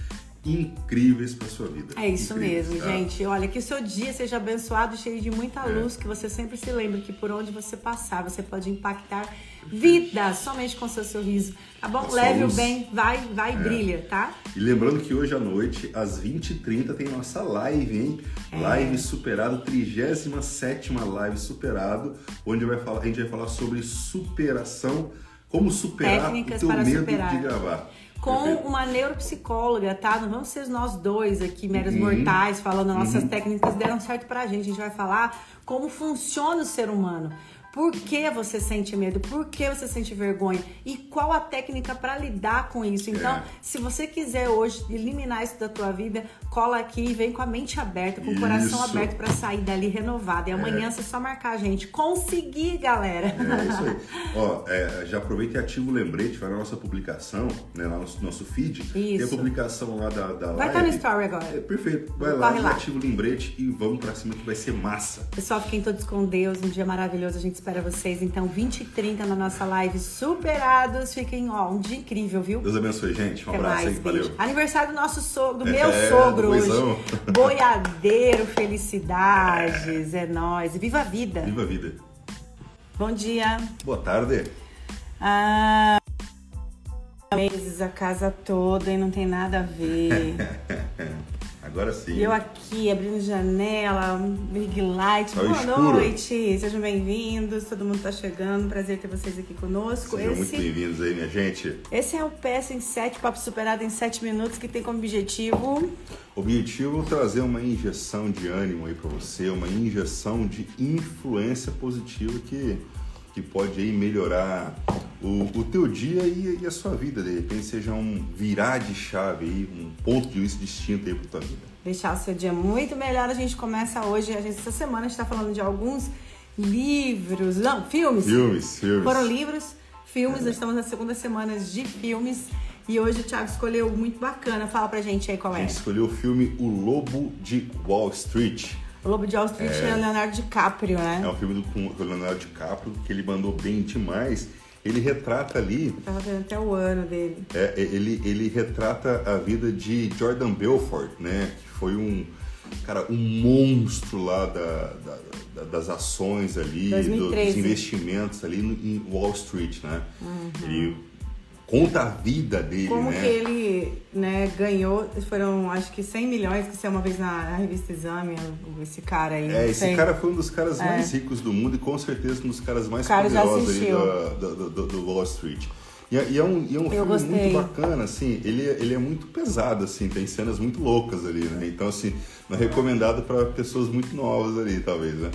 incríveis para sua vida. É isso incríveis, mesmo, tá? gente. Olha, que o seu dia seja abençoado, cheio de muita é. luz, que você sempre se lembre que por onde você passar, você pode impactar vida somente com seu sorriso. Tá bom? Leve o bem, vai, vai e é. brilha, tá? E lembrando que hoje à noite, às 20h30, tem nossa live, hein? É. Live superado, 37 live superado, onde vai falar, a gente vai falar sobre superação, como superar Técnicas o teu medo superar. de gravar com uma neuropsicóloga, tá? Não vamos ser nós dois aqui, meros uhum. mortais, falando nossas uhum. técnicas deram certo pra gente. A gente vai falar como funciona o ser humano. Por que você sente medo? Por que você sente vergonha? E qual a técnica para lidar com isso? Então, é. se você quiser hoje eliminar isso da tua vida, cola aqui e vem com a mente aberta, com o coração aberto para sair dali renovado. E amanhã é. você só marcar a gente. Conseguir, galera! É isso aí. Ó, é, já aproveita e ativa o lembrete, vai na nossa publicação, né, lá no nosso feed. Isso. Tem a publicação lá da, da Vai estar tá no story agora. É, perfeito. Vai lá, lá, ativa o lembrete e vamos para cima que vai ser massa. Pessoal, fiquem todos com Deus. Um dia maravilhoso. A gente espera vocês. Então, 20 e 30 na nossa live superados. Fiquem, ó, um dia incrível, viu? Deus abençoe, gente. Um Até abraço mais, aí, valeu. Aniversário do nosso sogro, do meu é, sogro hoje. Boiadeiro, felicidades. É, é nóis. Viva a vida. Viva a vida. Bom dia. Boa tarde. Ah, meses a casa toda e não tem nada a ver. Agora sim. E eu aqui abrindo janela, big light. Tá Boa escuro. noite, sejam bem-vindos. Todo mundo tá chegando. Prazer ter vocês aqui conosco. Sejam esse, muito bem-vindos aí, minha gente. Esse é o PS em 7, Papo Superado em 7 minutos, que tem como objetivo. Objetivo trazer uma injeção de ânimo aí para você, uma injeção de influência positiva que que pode aí melhorar o, o teu dia e, e, a sua vida, de repente seja um virar de chave aí, um ponto de vista distinto aí para tua vida. Deixar o seu dia muito melhor. A gente começa hoje, a gente, essa semana a gente está falando de alguns livros, não, filmes. Filmes, filmes. Foram livros, filmes, é. estamos na segunda semana de filmes. E hoje o Thiago escolheu muito bacana. Fala pra gente aí qual é. A gente escolheu o filme O Lobo de Wall Street. O Lobo de Wall Street é, é Leonardo DiCaprio, né? É um filme do, com o Leonardo DiCaprio que ele mandou bem demais. Ele retrata ali. Eu tava vendo até o ano dele. É, ele, ele retrata a vida de Jordan Belfort, né? Que foi um cara, um monstro lá da, da, das ações ali, 2013. dos investimentos ali no, em Wall Street, né? Uhum. Ele conta a vida dele, Como né? que ele né, ganhou, foram acho que 100 milhões, que saiu uma vez na, na, revista Exame, esse cara aí. É, esse cara foi um dos caras é. mais ricos do mundo e com certeza um dos caras mais poderosos aí do, Wall Street. E, é, e é um, e é um filme gostei. muito bacana, assim, ele, ele é muito pesado, assim, tem cenas muito loucas ali, né? Então, assim, não é recomendado para pessoas muito novas ali, talvez, né?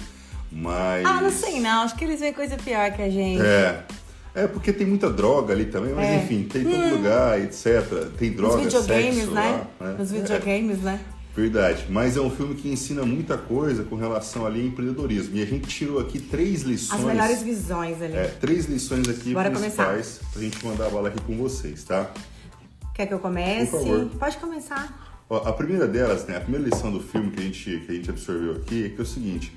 Mas... Ah, não sei não, acho que eles veem coisa pior que a gente. É, é, porque tem muita droga ali também, mas é. enfim, tem em todo hum. lugar, etc. Tem droga, Nos videogames, sexo né? Lá, né? Nos videogames, é. né? Verdade, mas é um filme que ensina muita coisa com relação ali ao empreendedorismo. E a gente tirou aqui três lições. As melhores visões ali. É, três lições aqui Bora principais começar. pra gente mandar a bala aqui com vocês, tá? Quer que eu comece? Por favor. Pode começar. Ó, a primeira delas, né, a primeira lição do filme que a gente, que a gente absorveu aqui é que é o seguinte: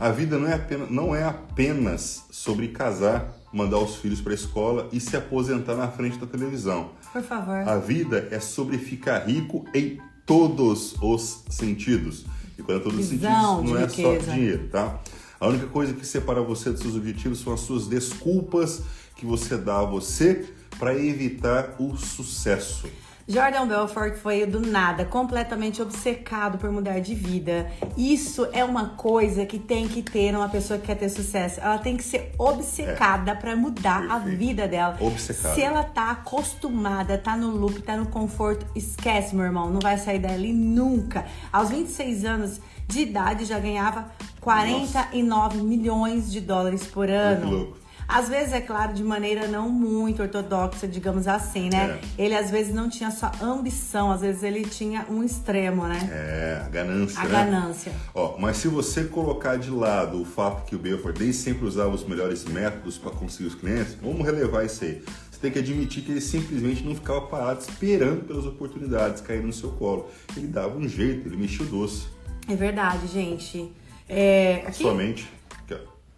a vida não é apenas, não é apenas sobre casar mandar os filhos para a escola e se aposentar na frente da televisão. Por favor. A vida é sobre ficar rico em todos os sentidos. E quando é todos os sentidos, não é riqueza. só dinheiro, tá? A única coisa que separa você dos seus objetivos são as suas desculpas que você dá a você para evitar o sucesso. Jordan Belfort foi do nada, completamente obcecado por mudar de vida. Isso é uma coisa que tem que ter uma pessoa que quer ter sucesso. Ela tem que ser obcecada é. para mudar Perfeito. a vida dela. Obcecada. Se ela tá acostumada, tá no loop, tá no conforto, esquece, meu irmão, não vai sair dali nunca. Aos 26 anos de idade já ganhava 49 Nossa. milhões de dólares por ano. Muito louco. Às vezes, é claro, de maneira não muito ortodoxa, digamos assim, né? É. Ele às vezes não tinha só ambição, às vezes ele tinha um extremo, né? É, a ganância. A né? ganância. Ó, mas se você colocar de lado o fato que o Belfort desde sempre usava os melhores métodos para conseguir os clientes, vamos relevar isso aí. Você tem que admitir que ele simplesmente não ficava parado esperando pelas oportunidades caírem no seu colo. Ele dava um jeito, ele mexia o doce. É verdade, gente. É, aqui... Sua mente.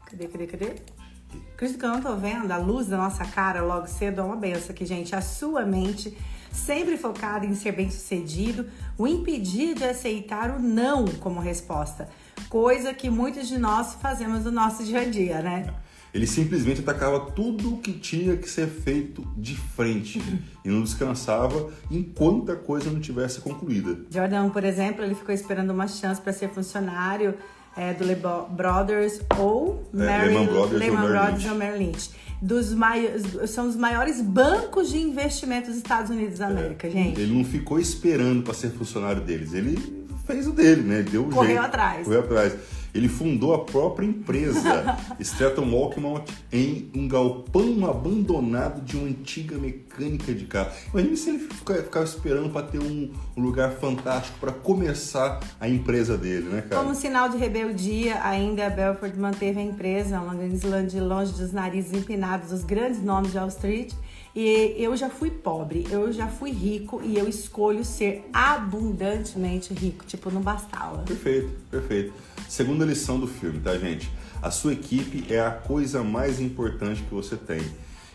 Cadê, cadê, cadê? Cristo que eu não tô vendo, a luz da nossa cara logo cedo é uma benção aqui, gente. A sua mente, sempre focada em ser bem sucedido, o impedir de aceitar o não como resposta. Coisa que muitos de nós fazemos no nosso dia a dia, né? Ele simplesmente atacava tudo o que tinha que ser feito de frente e não descansava enquanto a coisa não tivesse concluída. Jordan, por exemplo, ele ficou esperando uma chance para ser funcionário é, do Le Brothers ou é, Mary, Lehman Brothers, Lehman ou, Brothers ou Merrill Lynch. Dos maiores, são os maiores bancos de investimento dos Estados Unidos da América, é, gente. Ele não ficou esperando para ser funcionário deles, ele fez o dele, né? Ele deu o Correu jeito. atrás. Correu atrás. Ele fundou a própria empresa, Stratton Walkmont, em um galpão abandonado de uma antiga mecânica de carro. Imagina se ele ficava esperando para ter um, lugar fantástico para começar a empresa dele, né, cara? Como sinal de rebeldia, ainda Belfort manteve a empresa, uma Islândia longe dos narizes empinados, os grandes nomes de Wall Street. E eu já fui pobre, eu já fui rico e eu escolho ser abundantemente rico. Tipo, não bastava. Perfeito, perfeito. Segunda lição do filme, tá, gente? A sua equipe é a coisa mais importante que você tem.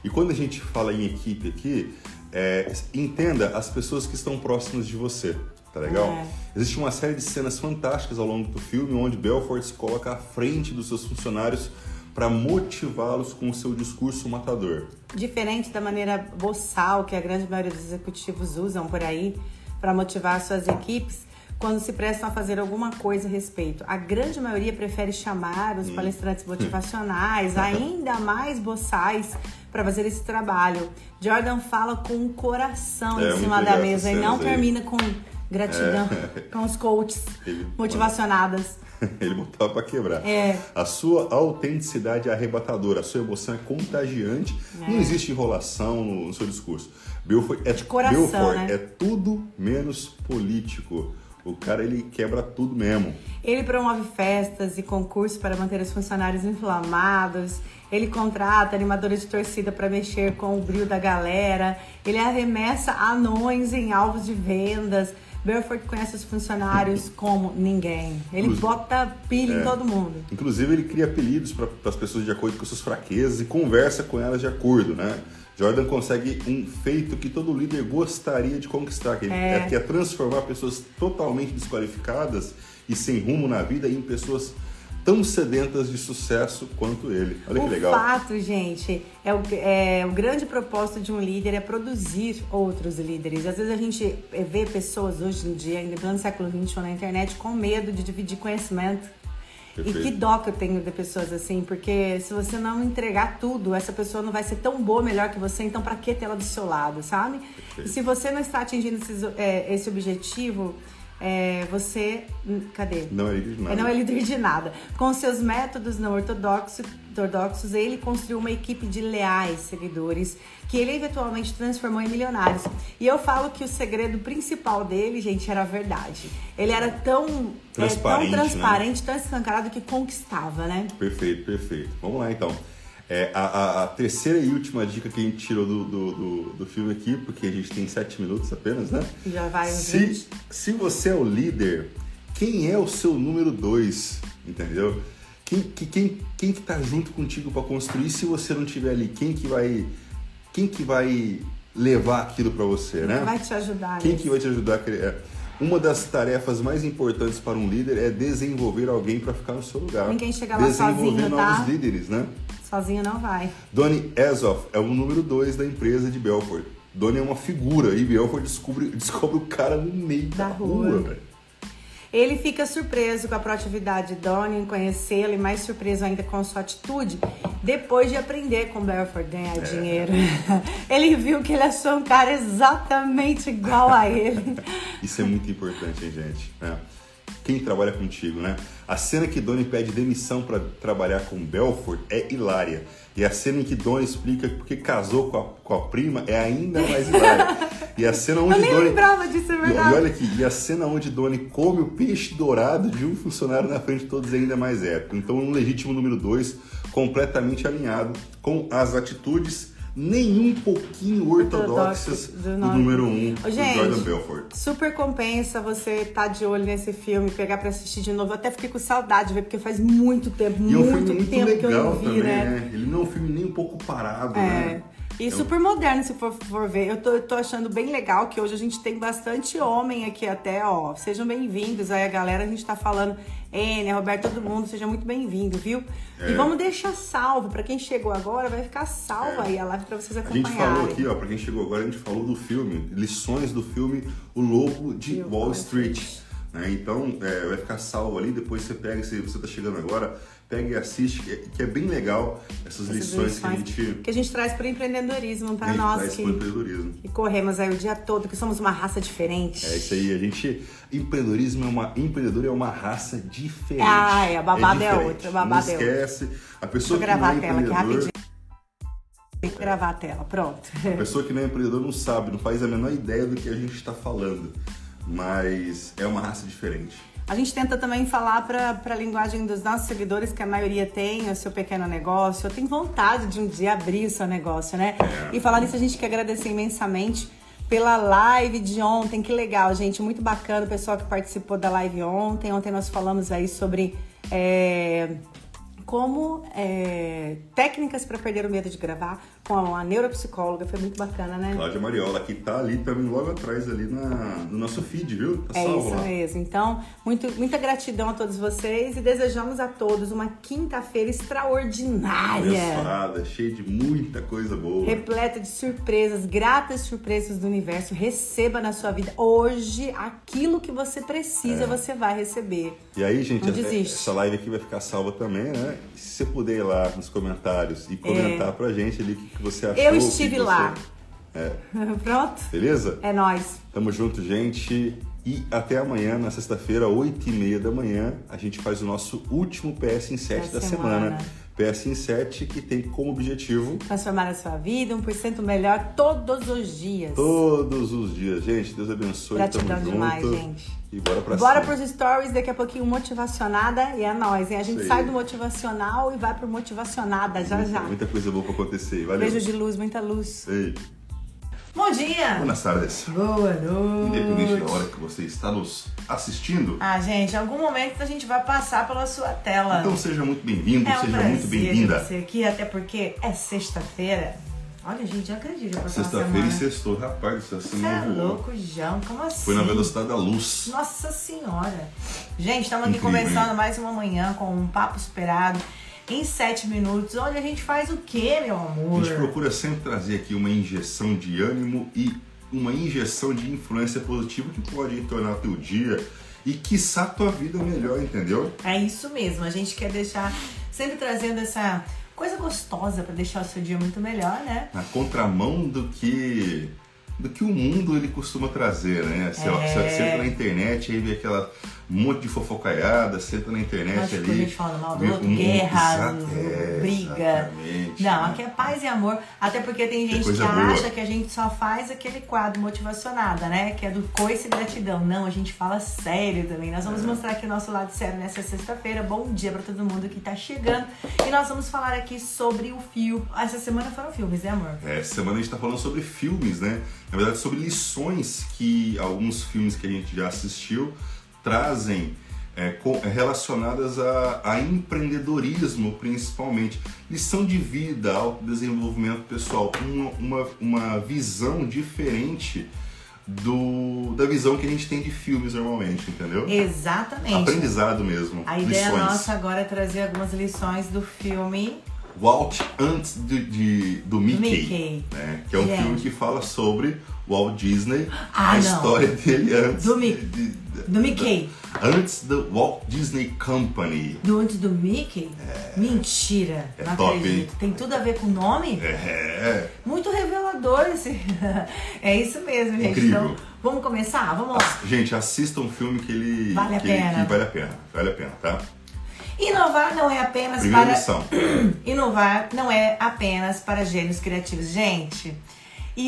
E quando a gente fala em equipe aqui, é, entenda as pessoas que estão próximas de você, tá legal? É. Existe uma série de cenas fantásticas ao longo do filme onde Belfort se coloca à frente dos seus funcionários para motivá-los com o seu discurso matador. Diferente da maneira boçal que a grande maioria dos executivos usam por aí para motivar suas equipes, quando se prestam a fazer alguma coisa a respeito. A grande maioria prefere chamar os hum. palestrantes motivacionais, ainda mais boçais, para fazer esse trabalho. Jordan fala com o coração é, em cima da mesa e não aí. termina com gratidão é. com os coaches motivacionadas. Ele botava para quebrar. É. A sua autenticidade é arrebatadora, a sua emoção é contagiante. É. Não existe enrolação no, no seu discurso. Belfort é, De coração, Belfort né? é tudo menos político. O cara ele quebra tudo mesmo. Ele promove festas e concursos para manter os funcionários inflamados. Ele contrata animadores de torcida para mexer com o brilho da galera. Ele arremessa anões em alvos de vendas. Belfort conhece os funcionários como ninguém. Ele Inclusive, bota pilha é, em todo mundo. Inclusive, ele cria apelidos para as pessoas de acordo com suas fraquezas e conversa com elas de acordo, né? Jordan consegue um feito que todo líder gostaria de conquistar, que é. é, que é transformar pessoas totalmente desqualificadas e sem rumo na vida em pessoas tão sedentas de sucesso quanto ele. Olha o que legal. O fato, gente, é o, é o grande propósito de um líder é produzir outros líderes. Às vezes a gente vê pessoas hoje em dia, ainda no século XXI na internet, com medo de dividir conhecimento Perfeito. E que dó que eu tenho de pessoas assim, porque se você não entregar tudo, essa pessoa não vai ser tão boa, melhor que você, então para que ter ela do seu lado, sabe? Perfeito. E se você não está atingindo esses, é, esse objetivo, é, você. Hum, cadê? Não é líder de nada. Não é líder de nada. Com seus métodos não ortodoxos, ortodoxos, ele construiu uma equipe de leais seguidores que ele eventualmente transformou em milionários. E eu falo que o segredo principal dele, gente, era a verdade. Ele era tão transparente, é, tão, transparente né? tão escancarado que conquistava, né? Perfeito, perfeito. Vamos lá então. É, a, a, a, terceira e última dica que a gente tirou do, do, do, do, filme aqui, porque a gente tem sete minutos apenas, né? Já vai uns se, se você é o líder, quem é o seu número dois? Entendeu? Quem que, quem, quem que tá junto contigo para construir se você não estiver ali? Quem que vai quem que vai levar aquilo para você, né? Quem vai te ajudar? Quem que vai te ajudar? É, uma das tarefas mais importantes para um líder é desenvolver alguém para ficar no seu lugar. Ninguém chega lá desenvolver sozinho, novos tá? líderes, né? Sozinho não vai. Donnie Azoff é o número 2 da empresa de Belfort. Donnie é uma figura e Belfort descobre, descobre o cara no meio da, Da rua, rua. velho. Ele fica surpreso com a proatividade de Donnie em conhecê-lo e mais surpreso ainda com sua atitude depois de aprender com Belfort ganhar É. dinheiro. Ele viu que ele achou um cara exatamente igual a ele. Isso é muito importante, hein, gente? É. Quem trabalha contigo, né? A cena que Donnie pede demissão para trabalhar com Belfort é hilária. E a cena em que Donnie explica porque casou com a, com a prima é ainda mais hilária. E a cena onde Eu nem Donnie... lembrava disso, é E, e verdade. olha aqui, e a cena onde Donnie come o peixe dourado de um funcionário na frente de todos é ainda mais épico. Então, um legítimo número 2, completamente alinhado com as atitudes nem um pouquinho ortodoxas do, do número 1, um, do Jordan Belfort. Super compensa você estar de olho nesse filme, pegar pra assistir de novo. Eu até fiquei com saudade de ver, porque faz muito tempo, E é um muito filme muito tempo que eu legal não vi, também, né? né? Ele não é um filme nem um pouco parado, É. né? E super moderno, se for, for ver. Eu tô, eu tô achando bem legal que hoje a gente tem bastante homem aqui até, ó. Sejam bem-vindos aí, a galera. A gente tá falando, Enia, Roberto, todo mundo, seja muito bem-vindo, viu? É. E vamos deixar salvo. Pra quem chegou agora, vai ficar salvo É. aí a live pra vocês A gente acompanharem. falou aqui, ó, pra quem chegou agora, a gente falou do filme, lições do filme O Lobo de De Wall Wall Street. Né? Então, é, vai ficar salvo ali, depois você pega, se você tá chegando agora, pega e assiste, que é, que é bem legal essas, Essas lições, que a lições gente, que a gente traz pro empreendedorismo, a pra gente nós que, empreendedorismo. que corremos aí o dia todo, que somos uma raça diferente. É isso aí, a gente. Empreendedorismo é uma. Empreendedor é uma raça diferente. Ah, é, a babada é diferente. outra, a babada Não é outra. esquece. A Deixa pessoa eu que gravar não a é tela aqui rapidinho. Tem que gravar a tela, pronto. A pessoa que não é empreendedor não sabe, não faz a menor ideia do que a gente está falando. Mas é uma raça diferente. A gente tenta também falar para a linguagem dos nossos seguidores, que a maioria tem o seu pequeno negócio, ou tem vontade de um dia abrir o seu negócio, né? É. E falar nisso, a gente quer agradecer imensamente pela live de ontem. Que legal, gente. Muito bacana o pessoal que participou da live ontem. Ontem nós falamos aí sobre é, como é, técnicas para perder o medo de gravar com a neuropsicóloga. Foi muito bacana, né? Cláudia Mariola, que tá ali também logo atrás ali na, no nosso feed, viu? Tá É isso lá. mesmo. Então, muito, muita gratidão a todos vocês e desejamos a todos uma quinta-feira extraordinária. Abençoada, cheia de muita coisa boa. Repleta de surpresas, gratas surpresas do universo. Receba na sua vida hoje aquilo que você precisa, você vai receber. E aí, gente, Não essa, desiste. essa live aqui vai ficar salva também, né? Se você puder ir lá nos comentários e comentar pra gente ali o que, que você achou. É. Eu estive você- lá. É, Pronto? beleza? É nóis. Tamo junto, gente. E até amanhã, na sexta-feira, 8 e meia da manhã, a gente faz o nosso último PS em 7 da Da semana. semana. PS em 7 que tem como objetivo Transformar a sua vida 1% melhor todos os dias. todos os dias. Gente, Deus abençoe. Gratidão tamo demais, junto. gente. E bora pra Bora cima. pros stories, daqui a pouquinho motivacionada e é nóis, hein? A gente sai do motivacional e vai pro motivacionada já já. Muita coisa boa pra acontecer. Valeu. Beijo de luz, muita luz. Ei, Bom dia! buenas tardes. Boa noite! Independente da hora que você está nos assistindo, Ah, gente, em algum momento a gente vai passar pela sua tela. então seja muito bem-vindo, é um seja muito bem-vinda. você aqui, até porque é sexta-feira. Olha, gente, já acredito. Sexta-feira e sextou. Rapaz, essa Você semana é voou. louco, João? Como assim? Foi na velocidade da luz. Nossa senhora! Gente, estamos aqui Incrível, começando hein? mais uma manhã com um papo esperado em sete minutos, onde a gente faz o quê, meu A amor? gente procura sempre trazer aqui uma injeção de ânimo e uma injeção de influência positiva que pode tornar teu dia e quiçá tua vida melhor, entendeu? É isso mesmo, a gente quer deixar, sempre trazendo essa coisa gostosa pra deixar o seu dia muito melhor, né? Na contramão do que do que o mundo ele costuma trazer, né? Você, É. você, entra na internet aí vê aquela monte de fofocaiada, entra na internet ficamos ali. gente falando mal do outro, um- guerra, é, briga. Não, aqui é paz e amor. Até porque tem gente que acha que a gente só faz aquele quadro motivacionada, né? Que é do coice e gratidão. Não, a gente fala sério também. Nós É. vamos mostrar aqui o nosso lado sério nessa sexta-feira. Bom dia pra todo mundo que tá chegando. E nós vamos falar aqui sobre o fio. Essa semana foram filmes, né, amor? É, Essa semana a gente tá falando sobre filmes, né? Na verdade, sobre lições que alguns filmes que a gente já assistiu trazem é, co- é, relacionadas a, a empreendedorismo, principalmente. Lição de vida, autodesenvolvimento pessoal, uma, uma, uma visão diferente do, da visão que a gente tem de filmes normalmente, entendeu? Exatamente. Aprendizado mesmo. A ideia lições. nossa agora é trazer algumas lições do filme Walt antes de, de- do Mickey, Mickey. né? que é um Gente. filme que fala sobre Walt Disney, Ah, a não. história dele antes Do Mi- de- de- Do Mickey. antes do Walt Disney Company. Do antes do Mickey? Mentira. É não top, acredito. hein? Tem tudo a ver com o nome? É, Muito revelador esse. é isso mesmo, gente. Incrível. Então, vamos começar? Vamos lá. gente, assista um filme que ele Vale a que, ele- pena. que vale a pena, vale a pena, tá? Inovar não é apenas Primeira para. lição. Inovar não é apenas para gênios criativos. Gente,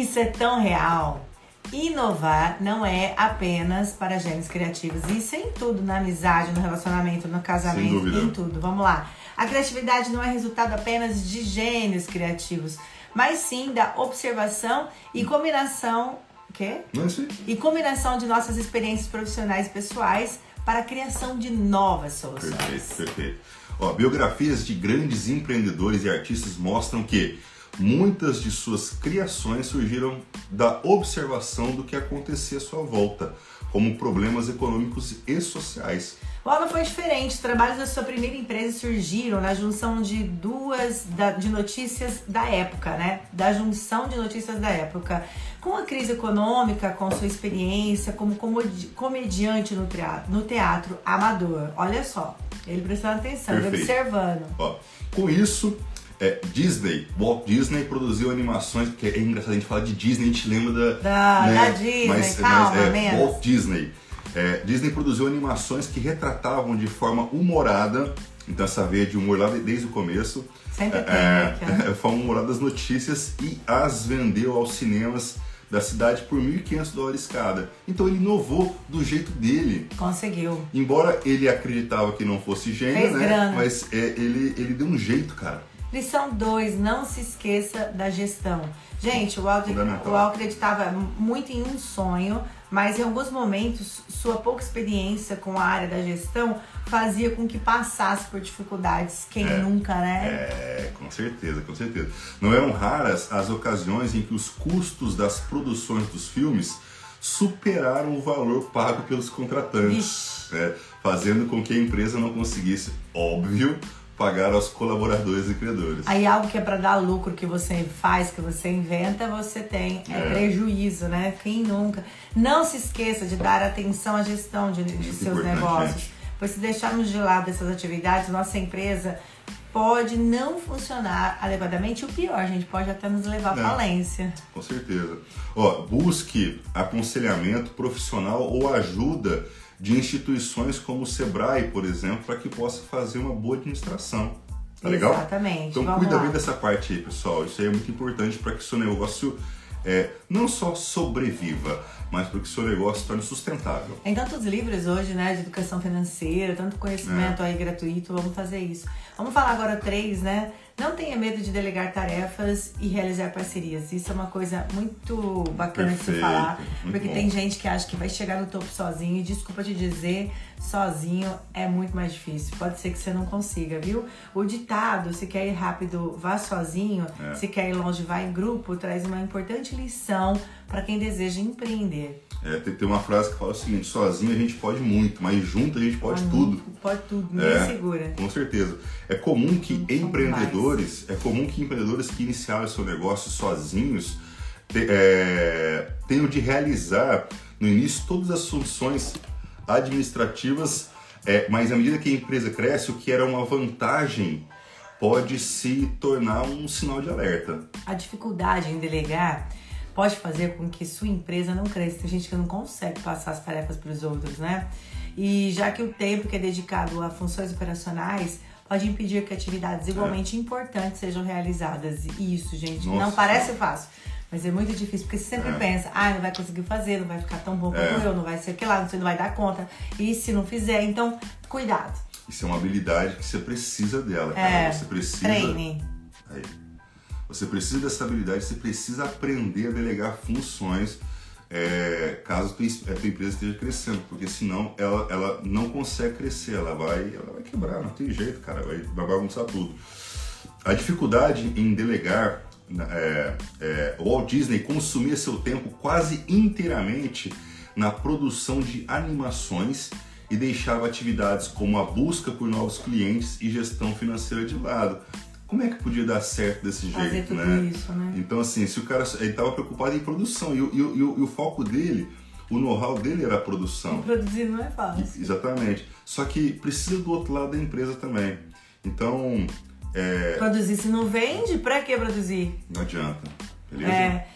isso é tão real. Inovar não é apenas para gênios criativos. Isso é em tudo, na amizade, no relacionamento, no casamento, em tudo. Vamos lá. A criatividade não é resultado apenas de gênios criativos, mas sim da observação e combinação. Quê? Não é aí? E combinação de nossas experiências profissionais e pessoais para a criação de novas soluções. Perfeito, perfeito. Ó, biografias de grandes empreendedores e artistas mostram que muitas de suas criações surgiram da observação do que acontecia à sua volta, como problemas econômicos e sociais. O Alan foi diferente. Os trabalhos da sua primeira empresa surgiram na junção de duas da- de notícias da época, né? Da junção de notícias da época. Com a crise econômica, com sua experiência como comodi- comediante no teatro, no teatro amador. Olha só, ele prestando atenção, ele Perfeito. observando. Ó, com isso, é, Disney, Walt Disney produziu animações, que é engraçado a gente falar de Disney, a gente lembra da, Da- né, da Disney, mas, calma, mas é, menos. Walt Disney. É, Disney produziu animações que retratavam de forma humorada, então essa veia de humor lá de- desde o começo, Sempre tem, né? é- é, forma humorada das notícias e as vendeu aos cinemas da cidade por 1.500 dólares cada. Então ele inovou do jeito dele. Conseguiu. Embora ele acreditava que não fosse gênio, Fez né? grana. Mas é, ele, ele deu um jeito, cara. Lição 2, não se esqueça da gestão. Gente, o Al, Fundamental. o Al acreditava muito em um sonho, mas em alguns momentos sua pouca experiência com a área da gestão fazia com que passasse por dificuldades. Quem É. nunca, né? É, com certeza, com certeza. Não eram raras as ocasiões em que os custos das produções dos filmes superaram o valor pago pelos contratantes, né? fazendo com que a empresa não conseguisse, óbvio, pagar aos colaboradores e criadores. Aí algo que é para dar lucro que você faz, que você inventa, você tem é, É. prejuízo, né? Quem nunca? Não se esqueça de dar atenção à gestão de, de Muito seus negócios. gente. Pois se deixarmos de lado essas atividades, nossa empresa pode não funcionar adequadamente. O pior, gente, pode até nos levar à falência. Com certeza. Ó, busque aconselhamento profissional ou ajuda de instituições como o Sebrae, por exemplo, para que possa fazer uma boa administração. Tá legal? Exatamente. Então Vamos cuida lá. bem dessa parte aí, pessoal. Isso aí é muito importante para que o seu negócio é, não só sobreviva, mas para que o seu negócio se torne sustentável. Tem tantos livros hoje, né, de educação financeira, tanto conhecimento É. aí gratuito, vamos fazer isso. Vamos falar agora três, né? Não tenha medo de delegar tarefas e realizar parcerias. Isso é uma coisa muito bacana de se Perfeito, falar, porque bom. tem gente que acha que vai chegar no topo sozinho e desculpa te dizer, sozinho é muito mais difícil. Pode ser que você não consiga, viu? O ditado, se quer ir rápido, vá sozinho, É. se quer ir longe, vá em grupo, traz uma importante lição para quem deseja empreender. É, tem, tem uma frase que fala o seguinte: sozinho a gente pode muito, mas junto a gente pode tudo. Pode tudo, ninguém É. segura. Com certeza. É comum que empreendedores, é comum que empreendedores que iniciaram seu negócio sozinhos te- é, tenham de realizar no início todas as funções administrativas, é, mas à medida que a empresa cresce, o que era uma vantagem pode se tornar um sinal de alerta. A dificuldade em delegar pode fazer com que sua empresa não cresça. Tem gente que não consegue passar as tarefas para os outros, né? E já que o tempo que é dedicado a funções operacionais pode impedir que atividades igualmente importantes sejam realizadas. E isso, gente, não Nossa. parece fácil. Mas é muito difícil, porque você sempre É. pensa, ah, não vai conseguir fazer, não vai ficar tão bom É. eu, não vai ser aquilo lá, você não vai dar conta. E se não fizer, então, cuidado. Isso é uma habilidade que você precisa dela, cara. É, Você precisa. treine. Aí. Você precisa dessa habilidade, você precisa aprender a delegar funções é, caso a tua empresa esteja crescendo, porque senão ela, ela não consegue crescer, ela vai, ela vai quebrar, não tem jeito, cara, vai, vai bagunçar tudo. A dificuldade em delegar, é, é, o Walt Disney consumia seu tempo quase inteiramente na produção de animações e deixava atividades como a busca por novos clientes e gestão financeira de lado. Como é que podia dar certo desse Fazer jeito, tudo né? isso, né? Então, assim, se o cara ele estava preocupado em produção e, o- e e e o foco dele, o know-how dele era a produção. Produzir não é fácil. Exatamente. Só que precisa do outro lado da empresa também. Então, é, Produzir se não vende, pra que produzir? não adianta. Beleza? É,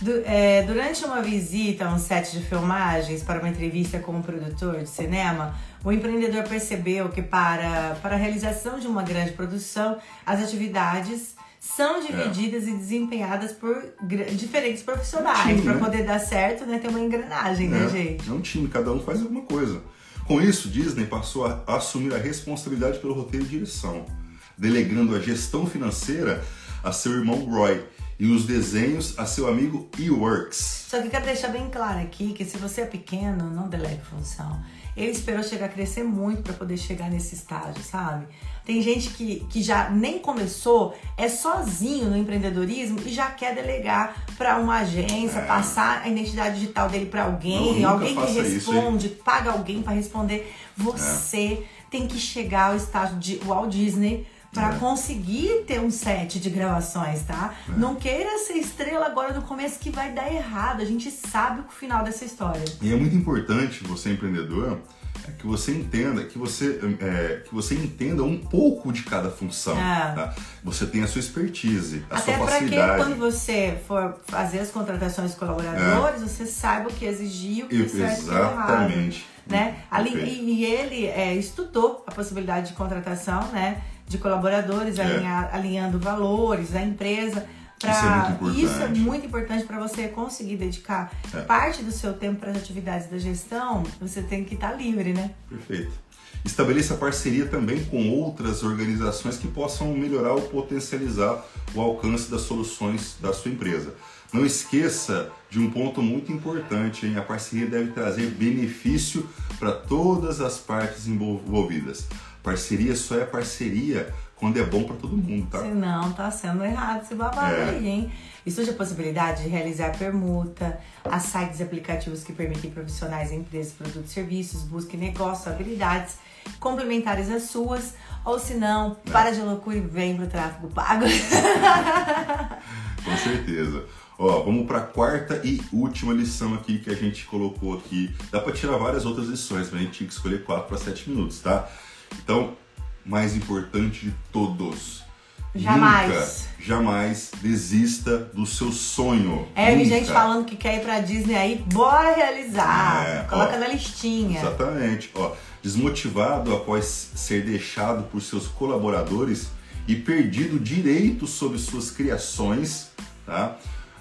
du- é, durante uma visita a um set de filmagens para uma entrevista com um produtor de cinema, o empreendedor percebeu que para, para a realização de uma grande produção, as atividades são divididas e desempenhadas por diferentes profissionais. Time, Para né? poder dar certo, né, tem uma engrenagem, né, É, gente? é um time, cada um faz alguma coisa. Com isso, Disney passou a assumir a responsabilidade pelo roteiro e direção, delegando a gestão financeira a seu irmão Roy e os desenhos a seu amigo E-Works. Só que quero deixar bem claro aqui que se você é pequeno, não delegue função. Ele esperou chegar a crescer muito para poder chegar nesse estágio, sabe? Tem gente que, que já nem começou, é sozinho no empreendedorismo e já quer delegar para uma agência, passar a identidade digital dele para Não, alguém, nunca alguém que faça isso, responde, paga alguém para responder. Você tem que chegar ao estágio de Walt Disney para É. conseguir ter um set de gravações, tá? É. Não queira ser estrela agora no começo que vai dar errado. A gente sabe o final dessa história. E é muito importante você empreendedor é que você entenda que você é, que você entenda um pouco de cada função. É. tá? Você tem a sua expertise, a Até sua para que facilidade. quando você for fazer as contratações de colaboradores, você saiba o que exigir, o que é certo e o que é errado. Exatamente. Né? Ali, e, e ele é, estudou a possibilidade de contratação né, de colaboradores, É. alinha- alinhando valores da empresa. Pra, Isso é muito importante. isso é muito importante para você conseguir dedicar É. parte do seu tempo para as atividades da gestão. Você tem que estar livre, né? Perfeito. Estabeleça parceria também com outras organizações que possam melhorar ou potencializar o alcance das soluções da sua empresa. Não esqueça de um ponto muito importante, hein? A parceria deve trazer benefício para todas as partes envolvidas. Parceria só é parceria quando é bom para todo mundo, tá? Se não, tá sendo errado esse babado É. aí, hein? Estude a possibilidade de realizar permuta, há sites e aplicativos que permitem profissionais, empresas, produtos e serviços, busquem negócios, habilidades complementares às suas, ou se não, É. para de loucura e vem pro tráfego pago. Com certeza. Ó, vamos para a quarta e última lição aqui que a gente colocou aqui. Dá para tirar várias outras lições, mas a gente tinha que escolher 4 para 7 minutos, tá? Então, mais importante de todos. Jamais. Nunca, jamais desista do seu sonho. É, Nunca. gente falando que quer ir pra Disney aí, bora realizar. É, Coloca ó, na listinha. Exatamente. Ó, desmotivado após ser deixado por seus colaboradores e perdido direito sobre suas criações, tá?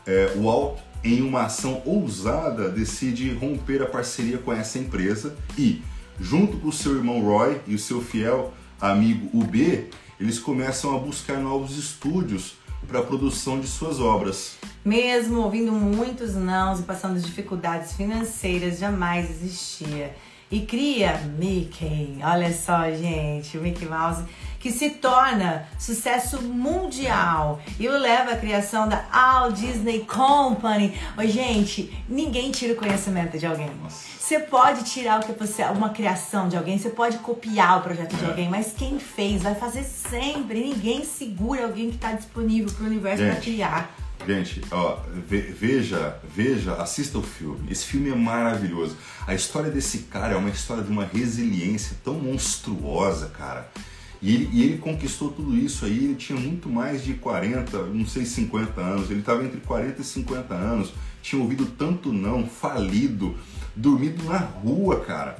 É, o Walt, em uma ação ousada, decide romper a parceria com essa empresa e, junto com o seu irmão Roy e o seu fiel amigo UB, eles começam a buscar novos estúdios para a produção de suas obras. Mesmo ouvindo muitos nãos e passando dificuldades financeiras, jamais existia. E cria Mickey, olha só, gente, o Mickey Mouse, que se torna sucesso mundial e o leva à criação da Walt Disney Company. Ô, gente, ninguém tira o conhecimento de alguém. Você pode tirar o que você, uma criação de alguém, você pode copiar o projeto de É. alguém, mas quem fez vai fazer sempre. Ninguém segura alguém que está disponível para o universo para criar. Gente, ó, ve- veja, veja, assista o filme. Esse filme é maravilhoso. A história desse cara é uma história de uma resiliência tão monstruosa, cara. E ele, e ele conquistou tudo isso aí, ele tinha muito mais de 40, não sei, 50 anos. Ele estava entre 40 e 50 anos, tinha ouvido tanto não, falido, dormido na rua, cara.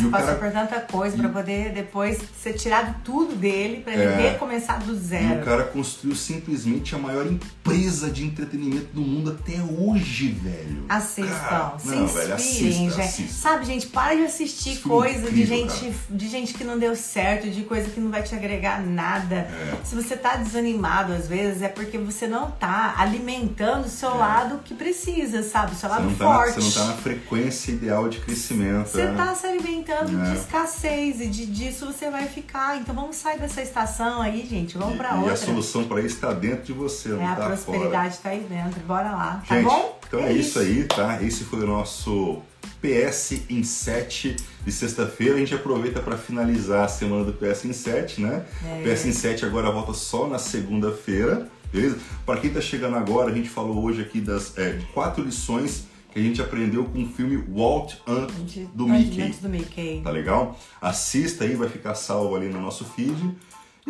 E o passou cara- por tanta coisa pra poder depois ser tirado tudo dele pra ele É. recomeçar do E zero. o cara construiu simplesmente a maior empresa de entretenimento do mundo até hoje, velho. Assistam, Cara, se não, inspirem, velho, assista, gente. assista. Sabe, gente, para de assistir é coisa de incrível, gente, de gente que não deu certo, de coisa que não vai te agregar nada. Se você tá desanimado às vezes, é porque você não tá alimentando o seu lado que precisa, sabe? O seu Você lado não, tá na, forte. você não tá na frequência ideal de crescimento. Você né? tá se alimentando É. de escassez e de, disso você vai ficar. Então vamos sair dessa estação aí, gente. Vamos E- pra e, outra. a solução para isso está dentro de você, não É, a tá prosperidade tá aí dentro. Bora lá. fora. Tá Gente, bom? então é, isso aí, tá? Esse foi o nosso PS em 7 de sexta-feira. A gente aproveita para finalizar a semana do PS em 7, né? É. PS em 7 agora volta só na segunda-feira, beleza? Para quem está chegando agora, a gente falou hoje aqui das é, quatro lições que a gente aprendeu com o filme Walt Ant do Mickey. do Mickey. Tá legal? Assista aí, vai ficar salvo ali no nosso feed.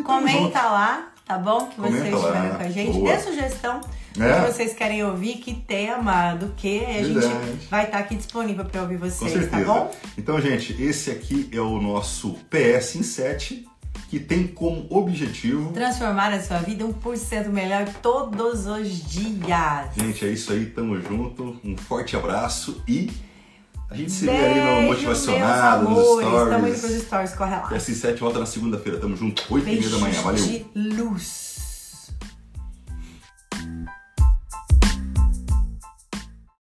Comenta lá, tá bom? Que Comenta vocês estiveram com a gente. Boa. Dê sugestão é. que vocês querem ouvir, que tema, do que. A Verdade. gente vai estar tá aqui disponível para ouvir vocês, tá bom? Então, gente, esse aqui é o nosso PS em 7 que tem como objetivo transformar a sua vida 1% melhor todos os dias. Gente, é isso aí, tamo junto. Um forte abraço e a gente se vê aí no motivacional, nos stories. Tamo indo pros stories, corre lá. E assim, 7 volta na segunda-feira, tamo junto, 8 e meia da manhã, valeu. de luz.